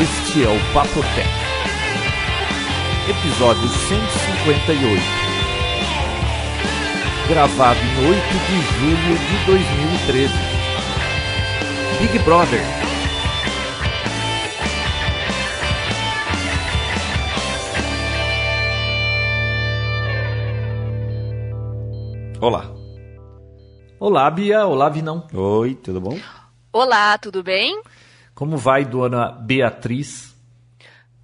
Este é o Papotec, episódio 158, gravado em 8 de julho de 2013. Big Brother. Olá. Olá, Bia. Olá, Vinão. Oi, tudo bom? Olá, tudo bem? Como vai, dona Beatriz?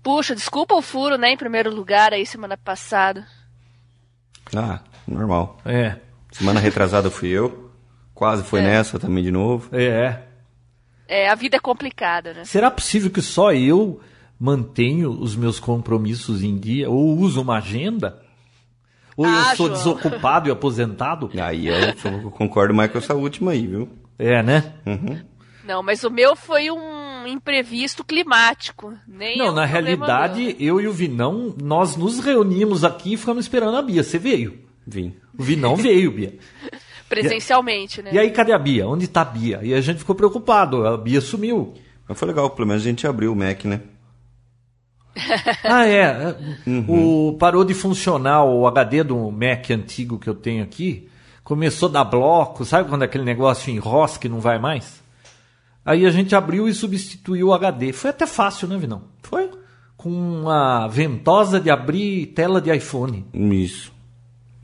Puxa, desculpa o furo, né, em primeiro lugar aí semana passada. Ah, normal. É, Semana retrasada fui eu. Quase foi É. nessa também de novo. é. É, a vida é complicada, né? Será possível que só eu mantenho os meus compromissos em dia? Ou uso uma agenda? Ou Ah, eu sou João. desocupado e aposentado? Aí eu, concordo mais com essa última aí, viu? É, né? Uhum. Não, mas o meu foi um imprevisto climático. Nem é Não, um na realidade, meu. eu e o Vinão, nós nos reunimos aqui e ficamos esperando a Bia. Você veio. Vim. O Vinão veio, Bia. Presencialmente, né? E aí, cadê a Bia? Onde tá a Bia? E a gente ficou preocupado. A Bia sumiu. Mas foi legal, pelo menos a gente abriu o Mac, né? Ah, é. O, parou de funcionar o HD do Mac antigo que eu tenho aqui. Começou a dar bloco. Sabe quando aquele negócio enrosca e não vai mais? Aí a gente abriu e substituiu o HD. Foi até fácil, né, Vinão? Foi? Com uma ventosa de abrir tela de iPhone. Isso.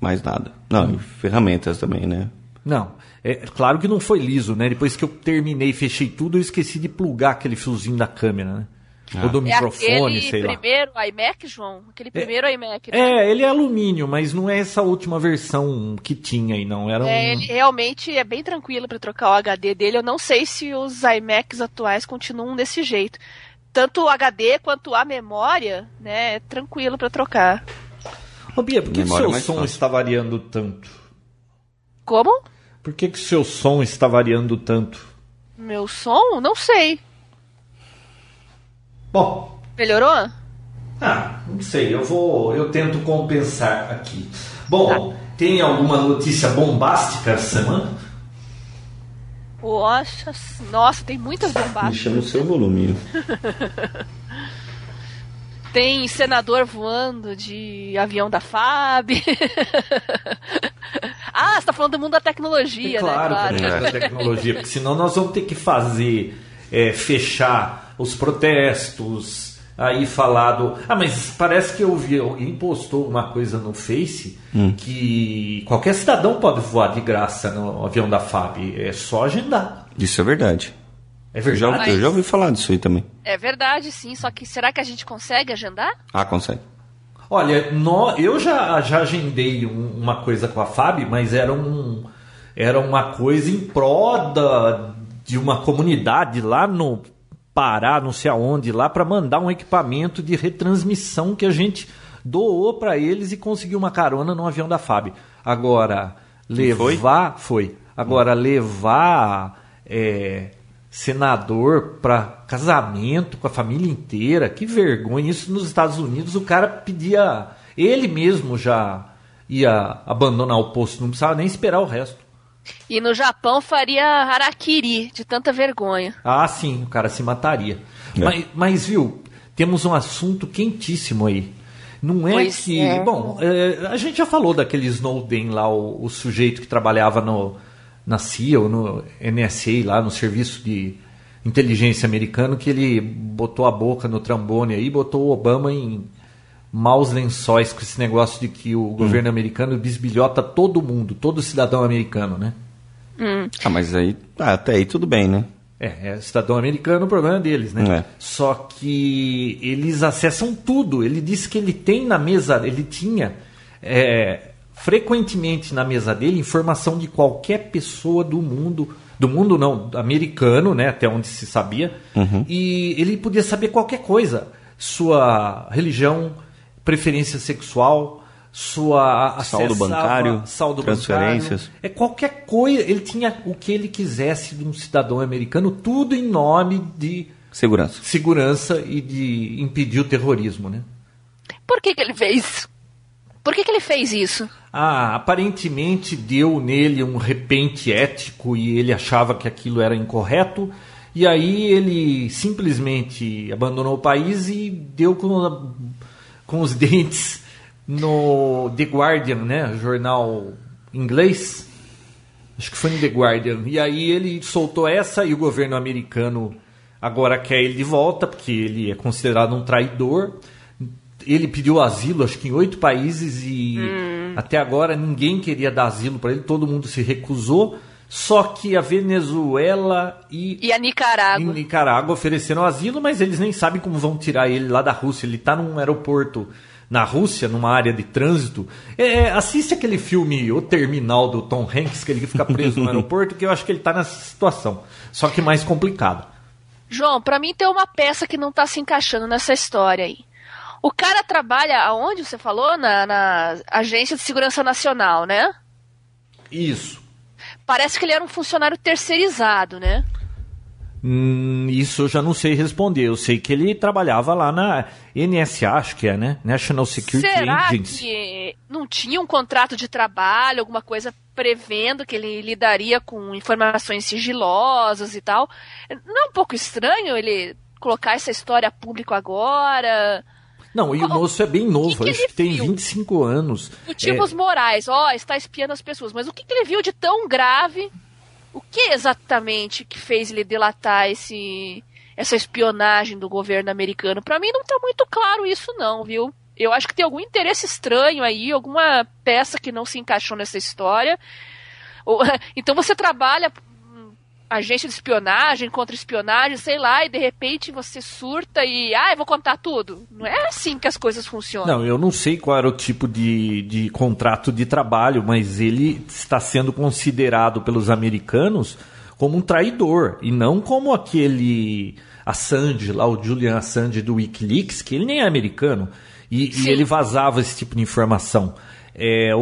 Mais nada. Não, e ferramentas também, né? Não, é claro que não foi liso, né? Depois que eu terminei e fechei tudo, eu esqueci de plugar aquele fiozinho da câmera, né? Ou do É microfone, aquele sei lá. primeiro iMac, João? Aquele primeiro iMac, né? É, ele é alumínio, mas não é essa última versão que tinha aí, não. Era um... É, ele realmente é bem tranquilo para trocar o HD dele. Eu não sei se os iMacs atuais continuam desse jeito. Tanto o HD quanto a memória, né, é tranquilo para trocar. Ô, Bia, por que, que Memória seu som fácil. está variando tanto? Como? Por que, que seu som está variando tanto? Meu som? Não sei. Bom, Melhorou? ah, não sei, eu vou. Eu tento compensar aqui. Bom, tem alguma notícia bombástica essa semana? Poxa, nossa, tem muitas bombásticas. Deixa no seu volume. Tem senador voando de avião da FAB. ah, você tá falando do mundo da tecnologia, É claro, né? que Claro. é da tecnologia, porque senão nós vamos ter que fazer, é, fechar os protestos, aí falar do. Ah, mas parece que eu vi, alguém postou uma coisa no Face que qualquer cidadão pode voar de graça no avião da FAB, é só agendar. Isso é verdade. É Eu já, verdade? eu já ouvi falar disso aí também. É verdade, sim. Só que será que a gente consegue agendar? Ah, consegue. Olha, nó- eu já, já agendei um- uma coisa com a FAB, mas era, um, era uma coisa em pró da, de uma comunidade lá no Pará, não sei aonde, lá para mandar um equipamento de retransmissão que a gente doou para eles e conseguiu uma carona no avião da FAB. Agora, foi? levar. Foi. Agora, levar. é, senador para casamento com a família inteira. Que vergonha. Isso nos Estados Unidos o cara pedia. Ele mesmo já ia abandonar o posto, não precisava nem esperar o resto. E no Japão faria harakiri, de tanta vergonha. Ah, sim, o cara se mataria. É. Mas, mas, viu, temos um assunto quentíssimo aí. Não é Pois que. é. Bom, é, a gente já falou daquele Snowden lá, o, o sujeito que trabalhava no, na CIA ou no NSA, lá no serviço de inteligência americano, que ele botou a boca no trambone aí, botou o Obama em maus lençóis com esse negócio de que o governo americano bisbilhota todo mundo, todo cidadão americano, né? Ah, mas aí, ah, até aí tudo bem, né? É, é cidadão americano, o problema é deles, né? É. Só que eles acessam tudo. Ele disse que ele tem na mesa, ele tinha é, frequentemente na mesa dele informação de qualquer pessoa do mundo, do mundo não, americano, né? Até onde se sabia. E ele podia saber qualquer coisa, sua religião, preferência sexual, sua Saldo bancário, saldo transferências. bancário. É qualquer coisa, ele tinha o que ele quisesse de um cidadão americano, tudo em nome de Segurança. segurança e de impedir o terrorismo, né? Por que, que ele fez? Por que, que ele fez isso? Ah, aparentemente deu nele um repente ético e ele achava que aquilo era incorreto E aí ele simplesmente abandonou o país e deu com, com os dentes no The Guardian, né? Jornal inglês. Acho que foi no The Guardian. E aí ele soltou essa e o governo americano agora quer ele de volta, porque ele é considerado um traidor. Ele pediu asilo, acho que em oito países, e hum. até agora ninguém queria dar asilo para ele, todo mundo se recusou. Só que a Venezuela e, e a Nicarágua. E Nicarágua ofereceram asilo, mas eles nem sabem como vão tirar ele lá da Rússia. Ele está num aeroporto na Rússia, numa área de trânsito. É, é, assiste aquele filme O Terminal do Tom Hanks, que ele fica preso no aeroporto, que eu acho que ele está nessa situação. Só que mais complicado. João, para mim tem uma peça que não está se encaixando nessa história aí. O cara trabalha aonde você falou? Na, na Agência de Segurança Nacional, né? Isso. Parece que ele era um funcionário terceirizado, né? Hum, isso eu já não sei responder. Eu sei que ele trabalhava lá na NSA, acho que é, né? National Security Será Agency. que não tinha um contrato de trabalho, alguma coisa prevendo que ele lidaria com informações sigilosas e tal? Não é um pouco estranho ele colocar essa história a público agora? Não, e o moço é bem novo, que que acho que tem 25 anos. Motivos é... morais, ó, oh, está espiando as pessoas. Mas o que, que ele viu de tão grave o que exatamente que fez ele delatar esse, essa espionagem do governo americano? Para mim não tá muito claro isso não, viu? Eu acho que tem algum interesse estranho aí, alguma peça que não se encaixou nessa história. Então você trabalha agência de espionagem, contra-espionagem, sei lá, e de repente você surta e, ah, eu vou contar tudo. Não é assim que as coisas funcionam. Não, eu não sei qual era o tipo de, de contrato de trabalho, mas ele está sendo considerado pelos americanos como um traidor, e não como aquele Assange, lá o Julian Assange do Wikileaks, que ele nem é americano, e, e ele vazava esse tipo de informação. É, o,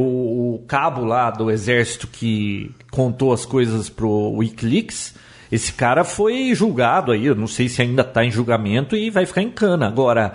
o, cabo lá do exército que contou as coisas pro Wikileaks, esse cara foi julgado aí, eu não sei se ainda está em julgamento e vai ficar em cana. Agora,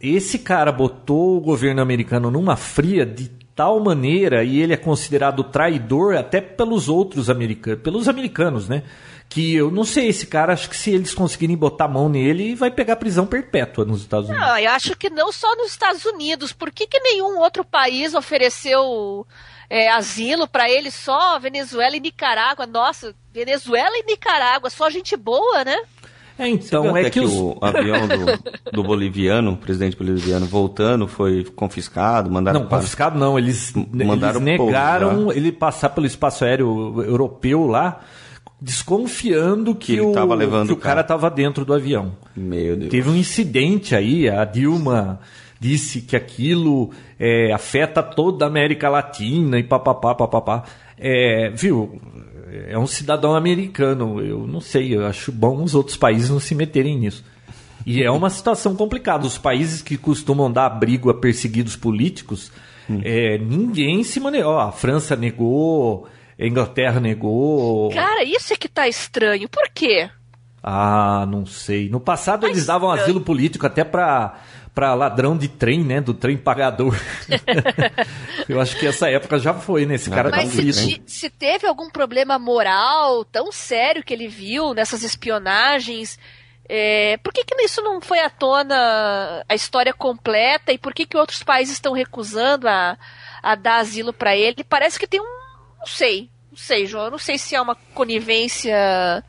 esse cara botou o governo americano numa fria de tal maneira e ele é considerado traidor até pelos outros americanos, pelos americanos, né? Que eu não sei, esse cara, acho que se eles conseguirem botar a mão nele, vai pegar prisão perpétua nos Estados Unidos. Não, eu acho que não só nos Estados Unidos. Por que, que nenhum outro país ofereceu é, asilo para ele só Venezuela e Nicarágua? Nossa, Venezuela e Nicarágua, só gente boa, né? É, então, é que, que os... o avião do, do, boliviano, o presidente boliviano, voltando, foi confiscado, mandaram... Não, para... confiscado não, eles, mandaram eles negaram ele passar pelo espaço aéreo europeu lá, desconfiando que, que, o, que o cara estava dentro do avião. Meu Deus. Teve um incidente aí, a Dilma disse que aquilo é, afeta toda a América Latina e papapá, papapá. É, viu, é um cidadão americano, eu não sei, eu acho bom os outros países não se meterem nisso. E é uma situação complicada. Os países que costumam dar abrigo a perseguidos políticos, hum. é, ninguém se manejou. A França negou, a Inglaterra negou. Cara, isso é que tá estranho. Por quê? Ah, não sei. No passado Mas eles davam estranho. asilo político até para para ladrão de trem, né? Do trem pagador. Eu acho que essa época já foi, né? Esse cara Mas tá se, se teve algum problema moral tão sério que ele viu nessas espionagens, é, por que, que isso não foi à tona a história completa e por que, que outros países estão recusando a, a dar asilo para ele? Parece que tem um não sei. Não sei, João. Não sei se é uma conivência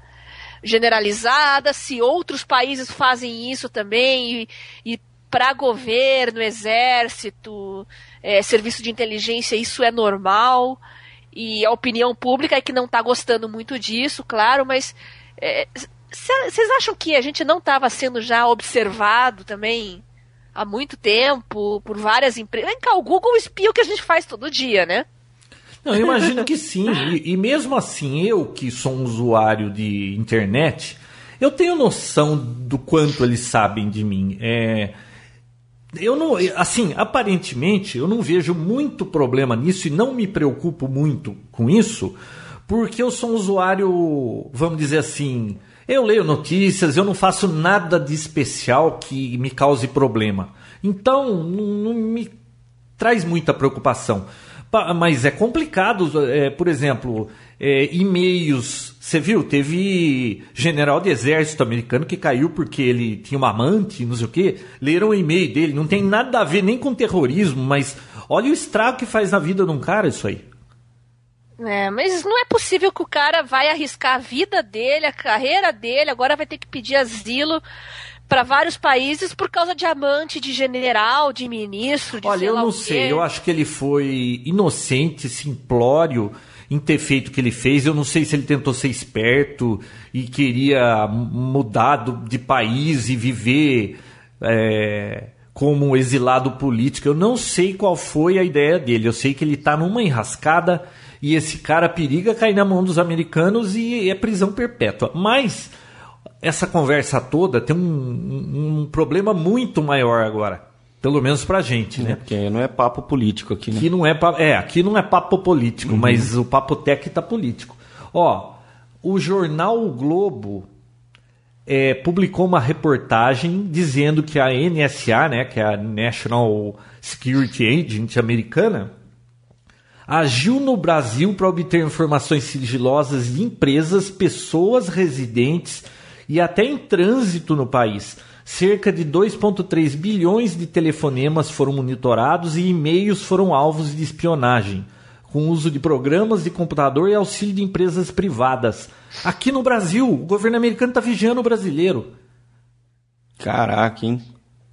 generalizada, se outros países fazem isso também e, e para governo, exército, é, serviço de inteligência, isso é normal. E a opinião pública é que não está gostando muito disso, claro, mas vocês é, acham que a gente não estava sendo já observado também há muito tempo por várias empresas? O Google espia o que a gente faz todo dia, né? Não, eu imagino que sim. E, e, mesmo assim, eu que sou um usuário de internet, eu tenho noção do quanto eles sabem de mim. É, eu não, assim, aparentemente, eu não vejo muito problema nisso e não me preocupo muito com isso, porque eu sou um usuário, vamos dizer assim, eu leio notícias, eu não faço nada de especial que me cause problema. Então, não, não me traz muita preocupação. Mas é complicado, é, por exemplo, é, e-mails. Você viu? Teve general de exército americano que caiu porque ele tinha uma amante, não sei o quê. Leram o e-mail dele. Não tem nada a ver nem com terrorismo, mas olha o estrago que faz na vida de um cara isso aí. É, mas não é possível que o cara vai arriscar a vida dele, a carreira dele, agora vai ter que pedir asilo para vários países por causa de amante, de general, de ministro, de Olha, eu não sei, eu acho que ele foi inocente, simplório em ter feito o que ele fez. Eu não sei se ele tentou ser esperto e queria mudar de país e viver é, como exilado político. Eu não sei qual foi a ideia dele. Eu sei que ele está numa enrascada e esse cara periga cair na mão dos americanos e é prisão perpétua. Mas essa conversa toda tem um, um, um problema muito maior agora. Pelo menos pra gente, né? Porque não é papo político aqui, né? Aqui não é, é, aqui não é papo político, uhum. mas o papo tech tá político. Ó, o jornal o Globo é, publicou uma reportagem dizendo que a NSA, né, que é a National Security Agency americana, agiu no Brasil para obter informações sigilosas de empresas, pessoas residentes e até em trânsito no país. Cerca de 2,3 bilhões de telefonemas foram monitorados e e-mails foram alvos de espionagem, com uso de programas de computador e auxílio de empresas privadas. Aqui no Brasil, o governo americano está vigiando o brasileiro. Caraca, hein?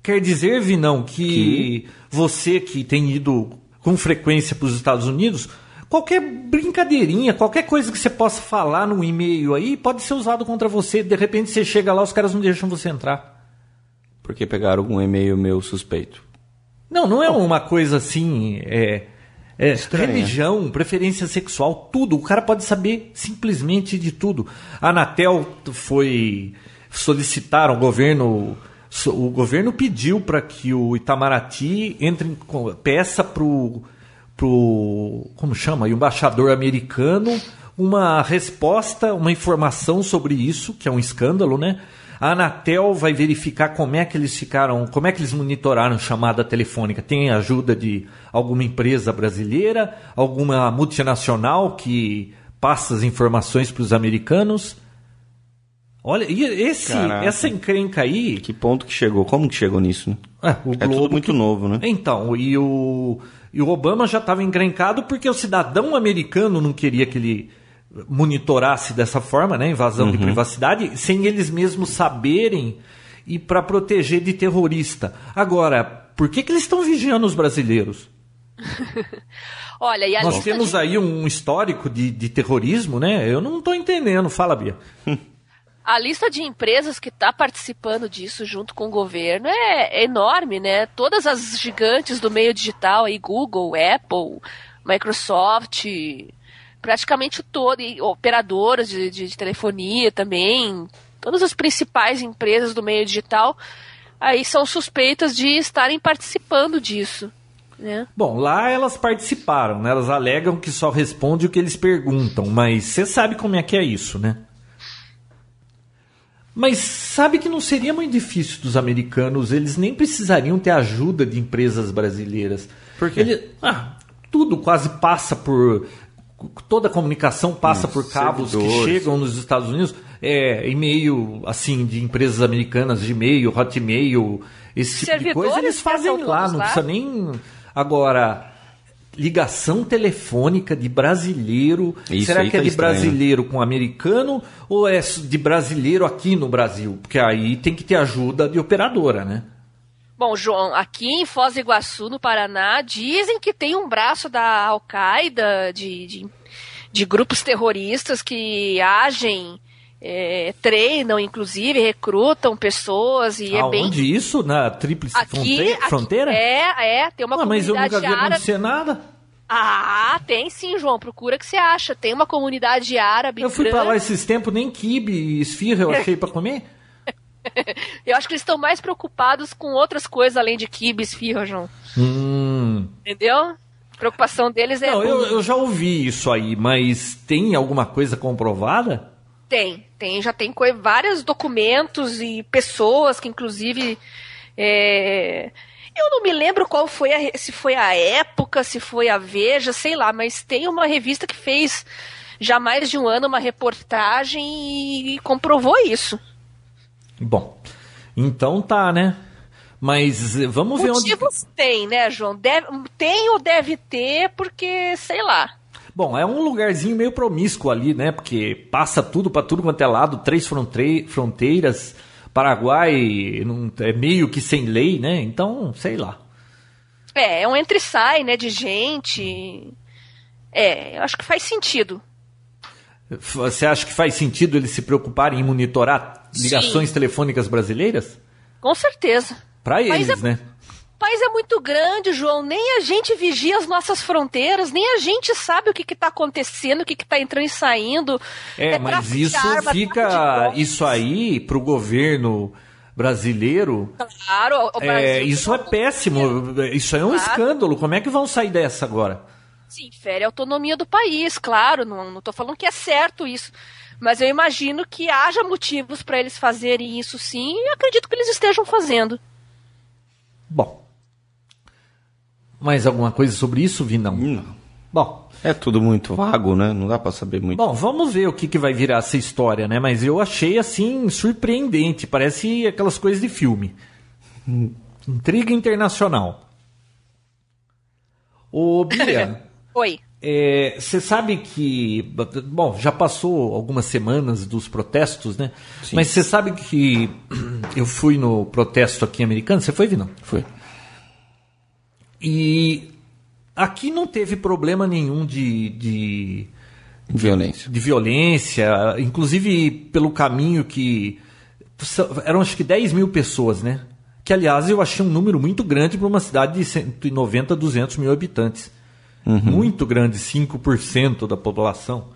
Quer dizer, Vinão, que, que você que tem ido com frequência para os Estados Unidos, qualquer brincadeirinha, qualquer coisa que você possa falar num e-mail aí pode ser usado contra você. De repente você chega lá, os caras não deixam você entrar. Porque pegaram algum e-mail meu suspeito. Não, não é uma coisa assim. É, é religião, preferência sexual, tudo. O cara pode saber simplesmente de tudo. A Anatel foi solicitar ao governo. O governo pediu para que o Itamaraty entre peça para o pro como chama, o embaixador americano uma resposta, uma informação sobre isso, que é um escândalo, né? A Anatel vai verificar como é que eles ficaram, como é que eles monitoraram chamada telefônica. Tem ajuda de alguma empresa brasileira, alguma multinacional que passa as informações para os americanos? Olha, e esse, essa encrenca aí. Que ponto que chegou? Como que chegou nisso? Né? É, é tudo muito que... novo, né? Então, e o e o Obama já estava encrencado porque o cidadão americano não queria que ele monitorasse dessa forma, né, invasão uhum. de privacidade, sem eles mesmos saberem e para proteger de terrorista. Agora, por que, que eles estão vigiando os brasileiros? Olha, e Nós temos de... aí um histórico de, de terrorismo, né? Eu não estou entendendo. Fala, Bia. a lista de empresas que está participando disso junto com o governo é enorme, né? Todas as gigantes do meio digital, aí, Google, Apple, Microsoft, praticamente todo, e operadoras de, de, de telefonia também, todas as principais empresas do meio digital aí são suspeitas de estarem participando disso. Né? Bom, lá elas participaram, né? Elas alegam que só responde o que eles perguntam, mas você sabe como é que é isso, né? Mas sabe que não seria muito difícil dos americanos, eles nem precisariam ter ajuda de empresas brasileiras. Por quê? Ele, ah, tudo quase passa por. Toda a comunicação passa por cabos servidores. que chegam nos Estados Unidos. É, e-mail, assim, de empresas americanas, de e-mail, hotmail, esse tipo de coisa, eles fazem lá, não lá? precisa nem. Agora, ligação telefônica de brasileiro. Isso Será que tá é de estranho. brasileiro com americano ou é de brasileiro aqui no Brasil? Porque aí tem que ter ajuda de operadora, né? Bom, João, aqui em Foz do Iguaçu, no Paraná, dizem que tem um braço da Al-Qaeda, de, de, de, grupos terroristas que agem, é, treinam, inclusive, recrutam pessoas e Aonde é bem... Isso? Na Tríplice aqui, fronteira? É, é, tem uma ah, comunidade Mas eu nunca vi acontecer nada. Ah, tem sim, João. Procura que você acha. Tem uma comunidade árabe. Eu fui grande. pra lá esses tempos, nem kibe e esfirra eu achei para comer. eu acho que eles estão mais preocupados com outras coisas além de kibe e esfirra, João. Hum. Entendeu? A preocupação deles é. Não, eu, eu já ouvi isso aí, mas tem alguma coisa comprovada? Tem, tem. Já tem vários documentos e pessoas que, inclusive. É eu não me lembro qual foi a, se foi a época, se foi a Veja, sei lá, mas tem uma revista que fez já mais de um ano uma reportagem e comprovou isso. Bom, então tá, né? Mas vamos ver onde. Motivos tem, né, João? Deve, tem ou deve ter, porque sei lá. Bom, é um lugarzinho meio promíscuo ali, né? Porque passa tudo para tudo quanto é lado, três fronteiras. Paraguai é meio que sem lei, né? Então, sei lá. É, é um entre sai, né, de gente. É, eu acho que faz sentido. Você acha que faz sentido eles se preocuparem em monitorar ligações Sim. telefônicas brasileiras? Com certeza. Para eles, é, né? O país é muito grande, João. Nem a gente vigia as nossas fronteiras, nem a gente sabe o que está acontecendo, o que está entrando e saindo. É, é mas isso arma, fica. Isso aí, para o governo brasileiro. Claro, o Brasil é, isso é péssimo. Isso é um claro. escândalo. Como é que vão sair dessa agora? Sim, fere a autonomia do país, claro. Não estou falando que é certo isso. Mas eu imagino que haja motivos para eles fazerem isso sim, e acredito que eles estejam fazendo. Bom, mais alguma coisa sobre isso, Vinão? Não. Bom. É tudo muito vago, né? Não dá para saber muito. Bom, vamos ver o que, que vai virar essa história, né? Mas eu achei, assim, surpreendente. Parece aquelas coisas de filme. Intriga internacional. Ô, Bia. Oi. Você é, sabe que. Bom, já passou algumas semanas dos protestos, né? Sim. Mas você sabe que eu fui no protesto aqui americano? Você foi, Vinão? Foi. E aqui não teve problema nenhum de, de violência. De violência, inclusive pelo caminho que. Eram acho que 10 mil pessoas, né? Que aliás eu achei um número muito grande para uma cidade de 190, 200 mil habitantes. Uhum. Muito grande, 5% da população.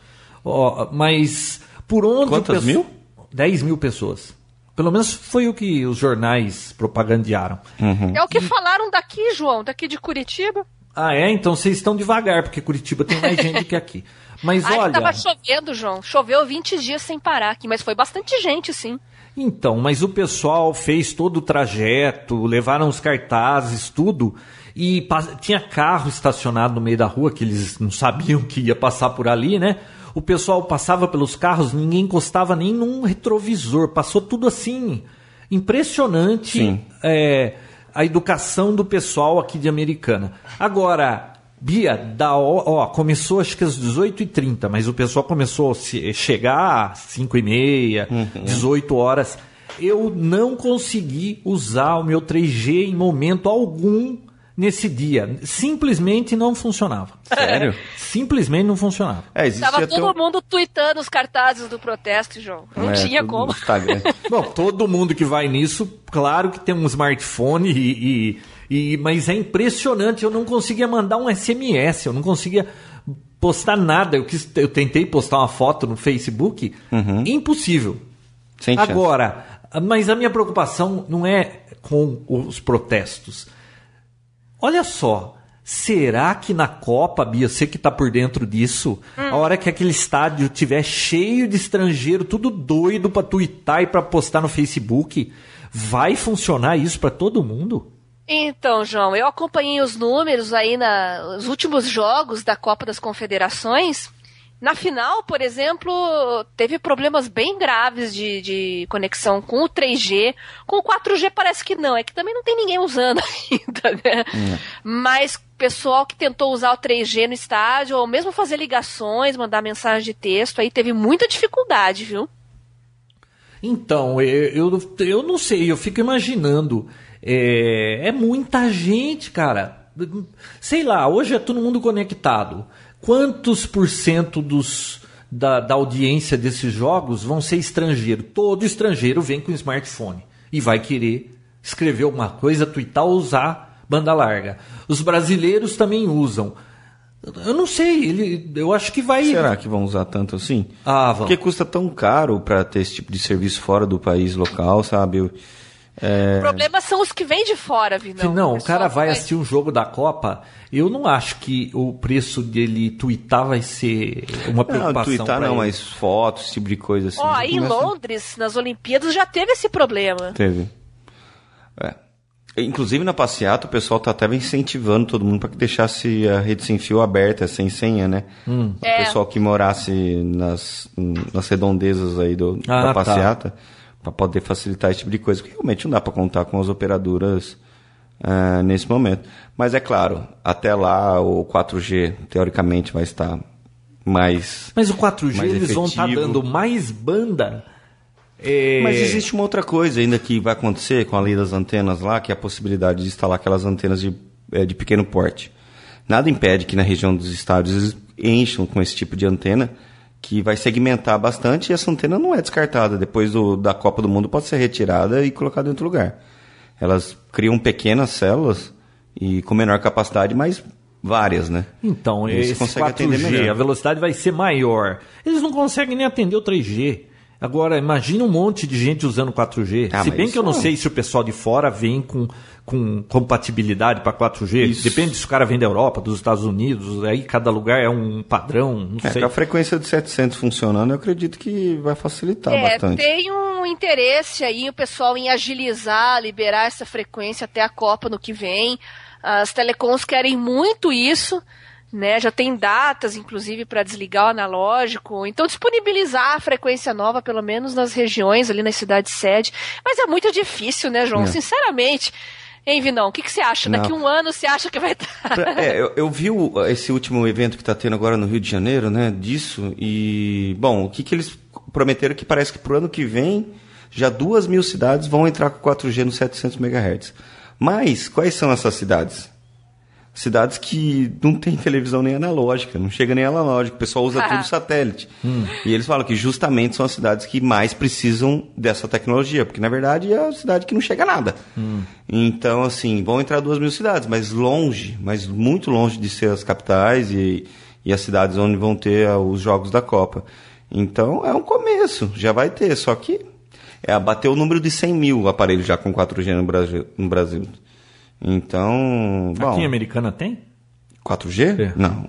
Oh, mas por onde. Quantas mil? 10 mil pessoas. Pelo menos foi o que os jornais propagandearam. Uhum. É o que falaram daqui, João, daqui de Curitiba. Ah, é? Então vocês estão devagar, porque Curitiba tem mais gente que aqui. Mas Ai, olha. Tava chovendo, João. Choveu 20 dias sem parar aqui, mas foi bastante gente, sim. Então, mas o pessoal fez todo o trajeto, levaram os cartazes, tudo, e tinha carro estacionado no meio da rua que eles não sabiam que ia passar por ali, né? O pessoal passava pelos carros, ninguém encostava nem num retrovisor, passou tudo assim. Impressionante é, a educação do pessoal aqui de Americana. Agora, Bia, da, ó, começou acho que às 18h30, mas o pessoal começou a chegar às 5h30, uhum. 18 horas. Eu não consegui usar o meu 3G em momento algum nesse dia. Simplesmente não funcionava. Sério? Simplesmente não funcionava. É, Estava todo mundo tweetando os cartazes do protesto, João. Não é, tinha como. Bom, todo mundo que vai nisso, claro que tem um smartphone e, e, e, mas é impressionante. Eu não conseguia mandar um SMS, eu não conseguia postar nada. Eu, quis, eu tentei postar uma foto no Facebook, uhum. impossível. Sem Agora, mas a minha preocupação não é com os protestos Olha só, será que na Copa, Bia, você que está por dentro disso, hum. a hora que aquele estádio tiver cheio de estrangeiro, tudo doido para twittar e para postar no Facebook, vai funcionar isso para todo mundo? Então, João, eu acompanhei os números aí nos últimos jogos da Copa das Confederações na final, por exemplo, teve problemas bem graves de, de conexão com o 3G. Com o 4G parece que não, é que também não tem ninguém usando ainda, né? Hum. Mas pessoal que tentou usar o 3G no estádio, ou mesmo fazer ligações, mandar mensagem de texto, aí teve muita dificuldade, viu? Então, eu, eu, eu não sei, eu fico imaginando. É, é muita gente, cara. Sei lá, hoje é todo mundo conectado quantos por cento dos, da, da audiência desses jogos vão ser estrangeiro? Todo estrangeiro vem com smartphone e vai querer escrever alguma coisa, twittar ou usar banda larga. Os brasileiros também usam. Eu não sei, ele, eu acho que vai. Será que vão usar tanto assim? Ah, vão. Porque custa tão caro para ter esse tipo de serviço fora do país local, sabe? Eu, é... O problema são os que vêm de fora, Vinão. Não, o cara vai assistir um jogo da Copa. Eu não acho que o preço dele twittar vai ser uma preocupação. Não, twittar não, mas fotos, esse tipo de coisa assim. Ó, oh, em Londres, nas Olimpíadas, já teve esse problema. Teve. É. Inclusive na passeata o pessoal tá até incentivando todo mundo para que deixasse a rede sem fio aberta, sem senha, né? Hum. O é. pessoal que morasse nas, nas redondezas aí do, ah, da tá. passeata, tá. Para poder facilitar esse tipo de coisa. Porque realmente não dá para contar com as operadoras uh, nesse momento. Mas é claro, até lá o 4G teoricamente vai estar mais. Mas o 4G eles vão estar tá dando mais banda é... Mas existe uma outra coisa ainda que vai acontecer com a lei das antenas lá, que é a possibilidade de instalar aquelas antenas de, é, de pequeno porte. Nada impede que na região dos estádios eles encham com esse tipo de antena, que vai segmentar bastante e essa antena não é descartada. Depois do, da Copa do Mundo pode ser retirada e colocada em outro lugar. Elas criam pequenas células e com menor capacidade, mas várias, né? Então, esse 4G, a velocidade vai ser maior. Eles não conseguem nem atender o 3G. Agora, imagina um monte de gente usando 4G. Ah, se bem que eu não sei se o pessoal de fora vem com, com compatibilidade para 4G. Isso. Depende se o cara vem da Europa, dos Estados Unidos, aí cada lugar é um padrão, não é, sei. A frequência de 700 funcionando, eu acredito que vai facilitar é, bastante. Tem um interesse aí, o pessoal, em agilizar, liberar essa frequência até a Copa no que vem. As telecoms querem muito isso né? Já tem datas, inclusive, para desligar o analógico. Então, disponibilizar a frequência nova, pelo menos nas regiões, ali nas cidades sede. Mas é muito difícil, né, João? É. Sinceramente. Hein, Vinão? O que, que você acha? Não. Daqui um ano você acha que vai estar. É, eu, eu, vi o, esse último evento que está tendo agora no Rio de Janeiro, né? Disso. E, bom, o que, que eles prometeram que parece que para o ano que vem já duas mil cidades vão entrar com 4G no 700 MHz. Mas, quais são essas cidades? Cidades que não tem televisão nem analógica, não chega nem analógico, o pessoal usa tudo satélite. Hum. E eles falam que justamente são as cidades que mais precisam dessa tecnologia, porque na verdade é a cidade que não chega a nada. Hum. Então, assim, vão entrar duas mil cidades, mas longe, mas muito longe de ser as capitais e, e as cidades onde vão ter os jogos da Copa. Então, é um começo, já vai ter, só que é bater o número de 100 mil aparelhos já com 4G no Brasil. No Brasil. Então. Bom, Aqui em Americana tem? 4G? É. Não.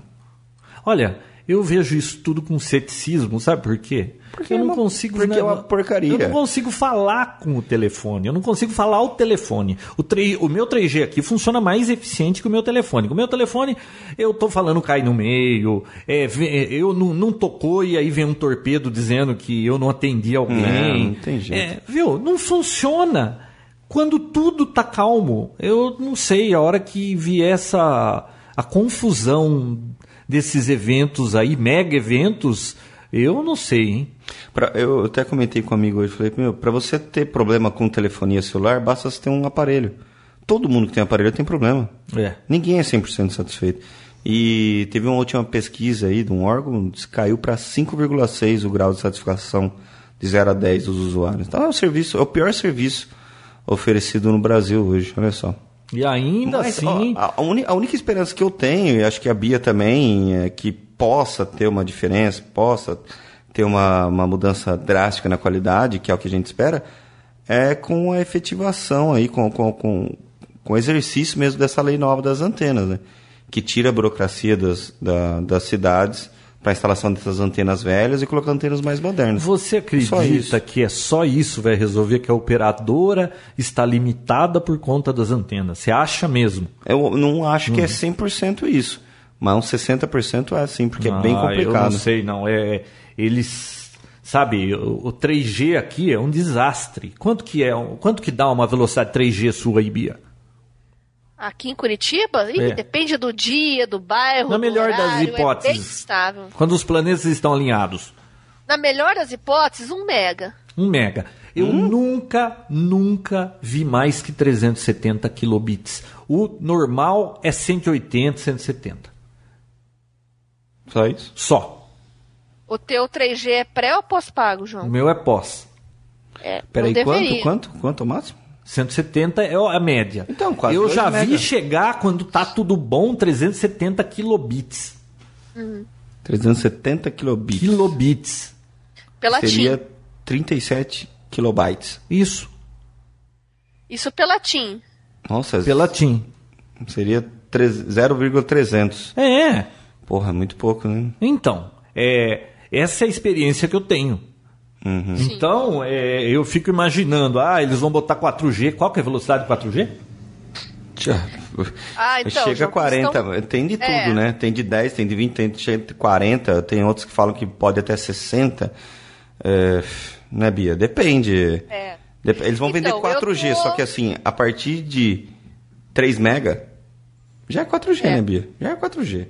Olha, eu vejo isso tudo com ceticismo, sabe por quê? Porque eu não é uma, consigo. Porque é uma porcaria. Eu não consigo falar com o telefone. Eu não consigo falar o telefone. O, 3, o meu 3G aqui funciona mais eficiente que o meu telefone. Com o meu telefone, eu tô falando cai no meio. É, eu não, não, tocou e aí vem um torpedo dizendo que eu não atendi alguém. Não, não tem jeito. É, viu? Não funciona quando tudo tá calmo. Eu não sei, a hora que vier essa a confusão desses eventos aí, mega eventos, eu não sei, hein? Pra, eu até comentei com um amigo hoje, falei, meu, para você ter problema com telefonia celular, basta você ter um aparelho. Todo mundo que tem aparelho tem problema. É. Ninguém é 100% satisfeito. E teve uma última pesquisa aí de um órgão, caiu para 5,6 o grau de satisfação de 0 a 10 dos usuários. Então é o serviço, é o pior serviço oferecido no Brasil hoje, olha só. E ainda Mas, assim. Ó, a, a, única esperança que eu tenho, e acho que a Bia também, é que possa ter uma diferença, possa ter uma, uma mudança drástica na qualidade, que é o que a gente espera, é com a efetivação aí, com, com, com, com o exercício mesmo dessa lei nova das antenas, né? que tira a burocracia das, da, das cidades para a instalação dessas antenas velhas e colocar antenas mais modernas. Você acredita que é só isso vai resolver que a operadora está limitada por conta das antenas? Você acha mesmo? Eu não acho que é 100% uhum. isso, mas uns 60% é assim, porque ah, é bem complicado. Eu não sei, não. É, eles sabe, o 3G aqui é um desastre. Quanto que é? Quanto que dá uma velocidade 3G sua aí, Bia? Aqui em Curitiba? Ih, é. depende do dia, do bairro. Na melhor horário, das hipóteses. É bem estável. Quando os planetas estão alinhados. Na melhor das hipóteses, um mega. Um mega. Eu hum? nunca, nunca vi mais que 370 kilobits. O normal é 180, 170. Só isso? Só. O teu 3G é pré ou pós-pago, João? O meu é pós. É, Peraí, quanto, quanto? Quanto o máximo? 170 é a média. Então, quase Eu já vi chegar quando tá tudo bom 370 kilobits. Uhum. 370 kilobits. Kilobits. Pela Seria TIM. 37 kilobytes. Isso. Isso pela TIM. Nossa, pela TIM. Seria 0,300. É. Porra, muito pouco, né? Então, é, essa é a experiência que eu tenho. Uhum. Então, é, eu fico imaginando, ah, eles vão botar 4G. Qual que é a velocidade de 4G? Ah, então, chega a João, 40, estão- tem de tudo, É. né? Tem de 10, tem de 20, tem de 40, tem outros que falam que pode até 60. É, né, Bia? Depende. É. Dep- Eles vão Então, vender eu 4G, tô- só que assim, a partir de 3 mega, já é 4G, É. né, Bia? Já é 4G.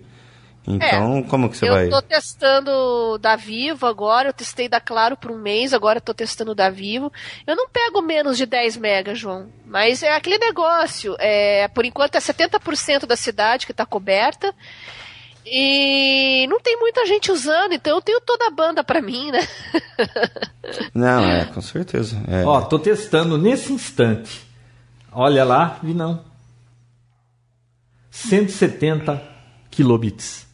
Então, como que você eu vai... tô testando da Vivo agora, eu testei da Claro por um mês, agora eu tô testando da Vivo. Eu não pego menos de 10 megas, João. Mas é aquele negócio. É, por enquanto é 70% da cidade que tá coberta. E não tem muita gente usando, então eu tenho toda a banda pra mim, né? Não, é, com certeza. É. Ó, tô testando nesse instante. Olha lá, vi não. 170 kilobits.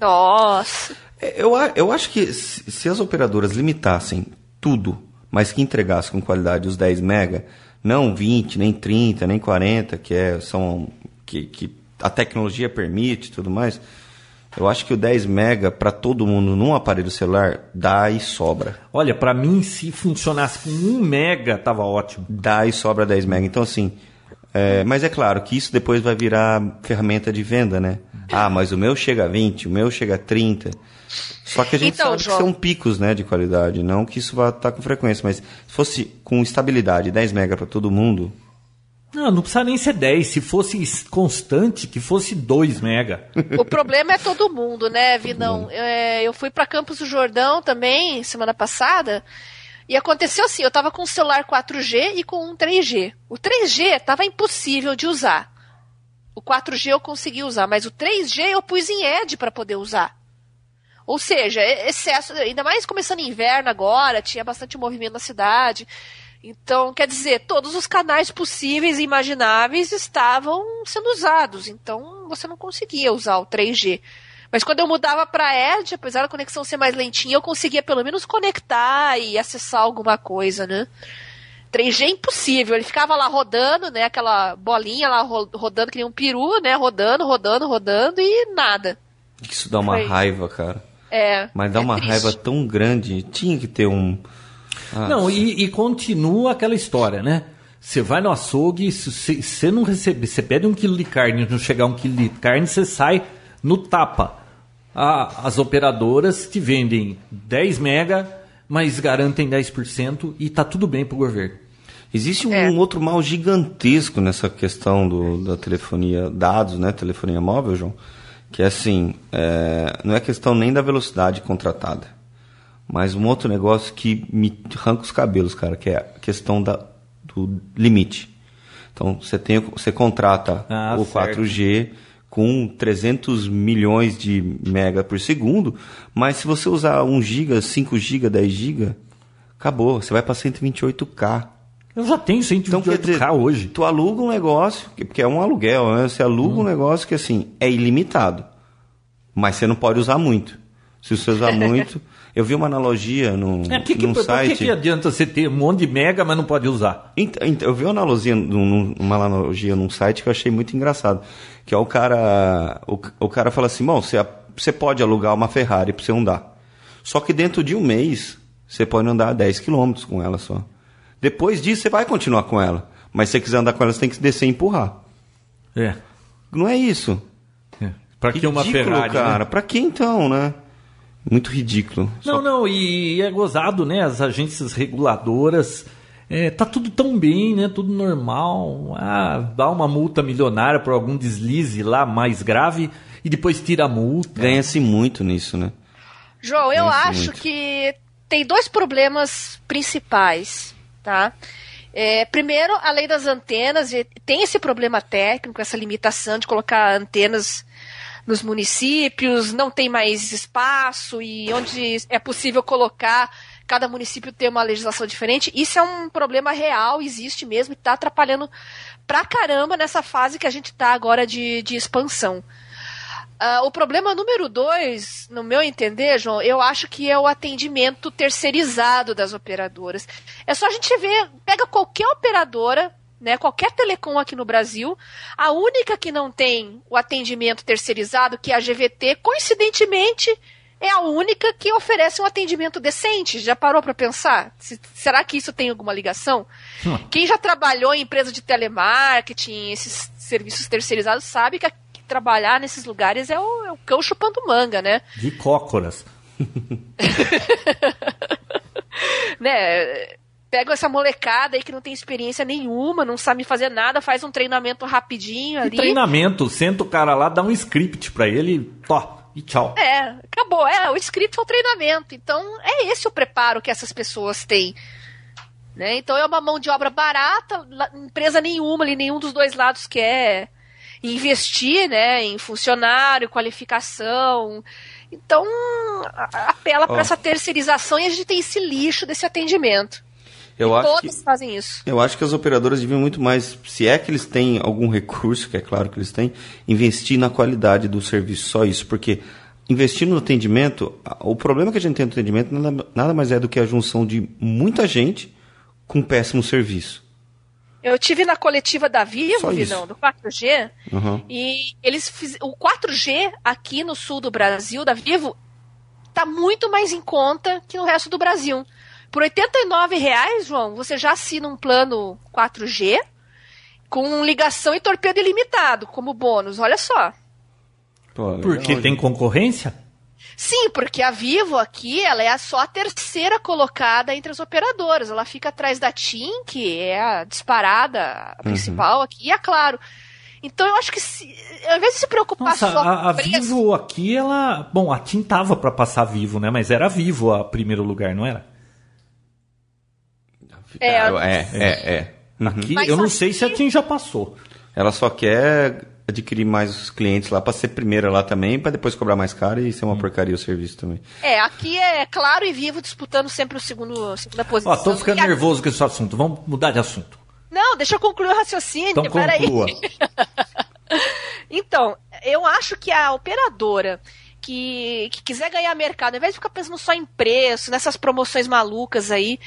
Nossa. É, Eu, eu acho que se, as operadoras limitassem tudo, mas que entregassem com qualidade os 10 mega, não 20, nem 30, nem 40, que é, são que, que a tecnologia permite e tudo mais, eu acho que o 10 mega para todo mundo num aparelho celular dá e sobra. Olha, pra mim, se funcionasse com 1 mega, tava ótimo. Dá e sobra 10 mega. Então, assim. é, mas é claro que isso depois vai virar ferramenta de venda, né? Ah, mas o meu chega a 20, o meu chega a 30. Só que a gente Então, sabe que João- são picos, né, de qualidade. Não que isso vá estar com frequência, mas se fosse com estabilidade 10 mega para todo mundo, Não, não precisa nem ser 10. Se fosse constante, que fosse 2 mega. O problema é todo mundo, né, Vinão? É, eu fui pra Campos do Jordão também, semana passada, e aconteceu assim, eu tava com um celular 4G e com um 3G. O 3G tava impossível de usar. O 4G eu consegui usar, mas o 3G eu pus em Edge para poder usar. Ou seja, excesso, ainda mais começando inverno agora, tinha bastante movimento na cidade. Então, quer dizer, todos os canais possíveis e imagináveis estavam sendo usados. Então, você não conseguia usar o 3G. Mas quando eu mudava para Edge, apesar da conexão ser mais lentinha, eu conseguia pelo menos conectar e acessar alguma coisa, né? 3G é impossível, ele ficava lá rodando, né? Aquela bolinha lá ro- rodando que nem um peru, né? Rodando, rodando, rodando e nada. isso dá uma Foi. raiva, cara. É. Mas dá é uma triste. raiva tão grande. Tinha que ter um. Ah, Não, e, e continua aquela história, né? Você vai no açougue, se você não receber, você pede um quilo de carne, não chegar um quilo de carne, você sai no tapa. A- as operadoras te vendem 10 mega, mas garantem 10% e tá tudo bem pro governo. Existe um, É. outro mal gigantesco nessa questão do, da telefonia, dados, né? Telefonia móvel, João. Que é assim, é, não é questão nem da velocidade contratada. Mas um outro negócio que me arranca os cabelos, cara, que é a questão da, do limite. Então, você, tem, o- você contrata Ah, o certo. 4G com 300 milhões de mega por segundo, mas se você usar 1 GB, 5 GB, 10 GB, acabou. Você vai para 128K. Eu já tenho 128K Então, dizer, hoje. tu aluga um negócio, que- porque é um aluguel, né? Você aluga Hum. um negócio que, assim, é ilimitado. Mas você não pode usar muito. Se você usar muito... Eu vi uma analogia num, É, que que, num por que, site... que adianta você ter um monte de mega, mas não pode usar? Ent- ent- Eu vi uma analogia, uma analogia num site que eu achei muito engraçado. Que é o cara. O, o cara fala assim: bom, você, você pode alugar uma Ferrari pra você andar. Só que dentro de um mês, você pode andar 10 km com ela só. Depois disso, você vai continuar com ela. Mas se você quiser andar com ela, você tem que descer e empurrar. É. Não é isso. é. Pra que uma Ferrari? né? cara. Pra que então, né? Muito ridículo. Não, Só- não, e é gozado, né? As agências reguladoras. É, tá tudo tão bem, né? Tudo normal. Ah, dá uma multa milionária por algum deslize lá mais grave e depois tira a multa. Ganha-se muito nisso, né? João, eu acho muito. que tem dois problemas principais, tá? É, primeiro, a lei das antenas tem esse problema técnico, essa limitação de colocar antenas nos municípios, não tem mais espaço e onde é possível colocar, cada município tem uma legislação diferente. Isso é um problema real, existe mesmo e está atrapalhando pra caramba nessa fase que a gente está agora de, de expansão. Ah, o problema número dois, no meu entender, João, eu acho que é o atendimento terceirizado das operadoras. É só a gente ver, pega qualquer operadora, né, qualquer telecom aqui no Brasil, a única que não tem o atendimento terceirizado, que é a GVT, coincidentemente é a única que oferece um atendimento decente. Já parou para pensar? Se, será que isso tem alguma ligação? Hum. Quem já trabalhou em empresa de telemarketing, esses serviços terceirizados, sabe que, que trabalhar nesses lugares é o, é o cão chupando manga, né? De cócoras. né? Pega essa molecada aí que não tem experiência nenhuma, não sabe fazer nada, faz um treinamento rapidinho ali. treinamento, senta o cara lá, dá um script para ele, ó, e tchau. É, acabou. É, o script é o treinamento. Então, é esse o preparo que essas pessoas têm. Né? Então, é uma mão de obra barata, empresa nenhuma ali, nenhum dos dois lados quer investir né, em funcionário, qualificação. Então, apela oh. para essa terceirização e a gente tem esse lixo desse atendimento. Eu acho todos que, fazem isso. Eu acho que as operadoras deviam muito mais, se é que eles têm algum recurso, que é claro que eles têm, investir na qualidade do serviço, só isso, porque investir no atendimento, o problema que a gente tem no atendimento nada, nada mais é do que a junção de muita gente com péssimo serviço. Eu tive na coletiva da Vivo, Vinão, do 4G, uhum. e eles fiz, o 4G aqui no sul do Brasil, da Vivo, está muito mais em conta que no resto do Brasil. Por R$ reais, João, você já assina um plano 4G com ligação e torpedo ilimitado como bônus. Olha só. Pô, porque tem concorrência? Sim, porque a Vivo aqui, ela é só a terceira colocada entre as operadoras. Ela fica atrás da TIM, que é a disparada a principal uhum. aqui, e a Claro. Então eu acho que se, ao invés de se preocupar Nossa, só a, a Vivo aqui, ela, bom, a TIM tava para passar Vivo, né? Mas era a Vivo a primeiro lugar, não era? É, é, é. é. Uhum. Aqui, eu não sei se a TIM já passou. Ela só quer adquirir mais clientes lá para ser primeira lá também, para depois cobrar mais caro e ser uma hum. porcaria o serviço também. É, aqui é claro e vivo disputando sempre o segundo, a segunda posição. Ó, tô ficando nervoso com esse assunto. Vamos mudar de assunto. Não, deixa eu concluir o raciocínio. Então conclua. então, eu acho que a operadora que, que quiser ganhar mercado, ao invés de ficar pensando só em preço, nessas promoções malucas aí,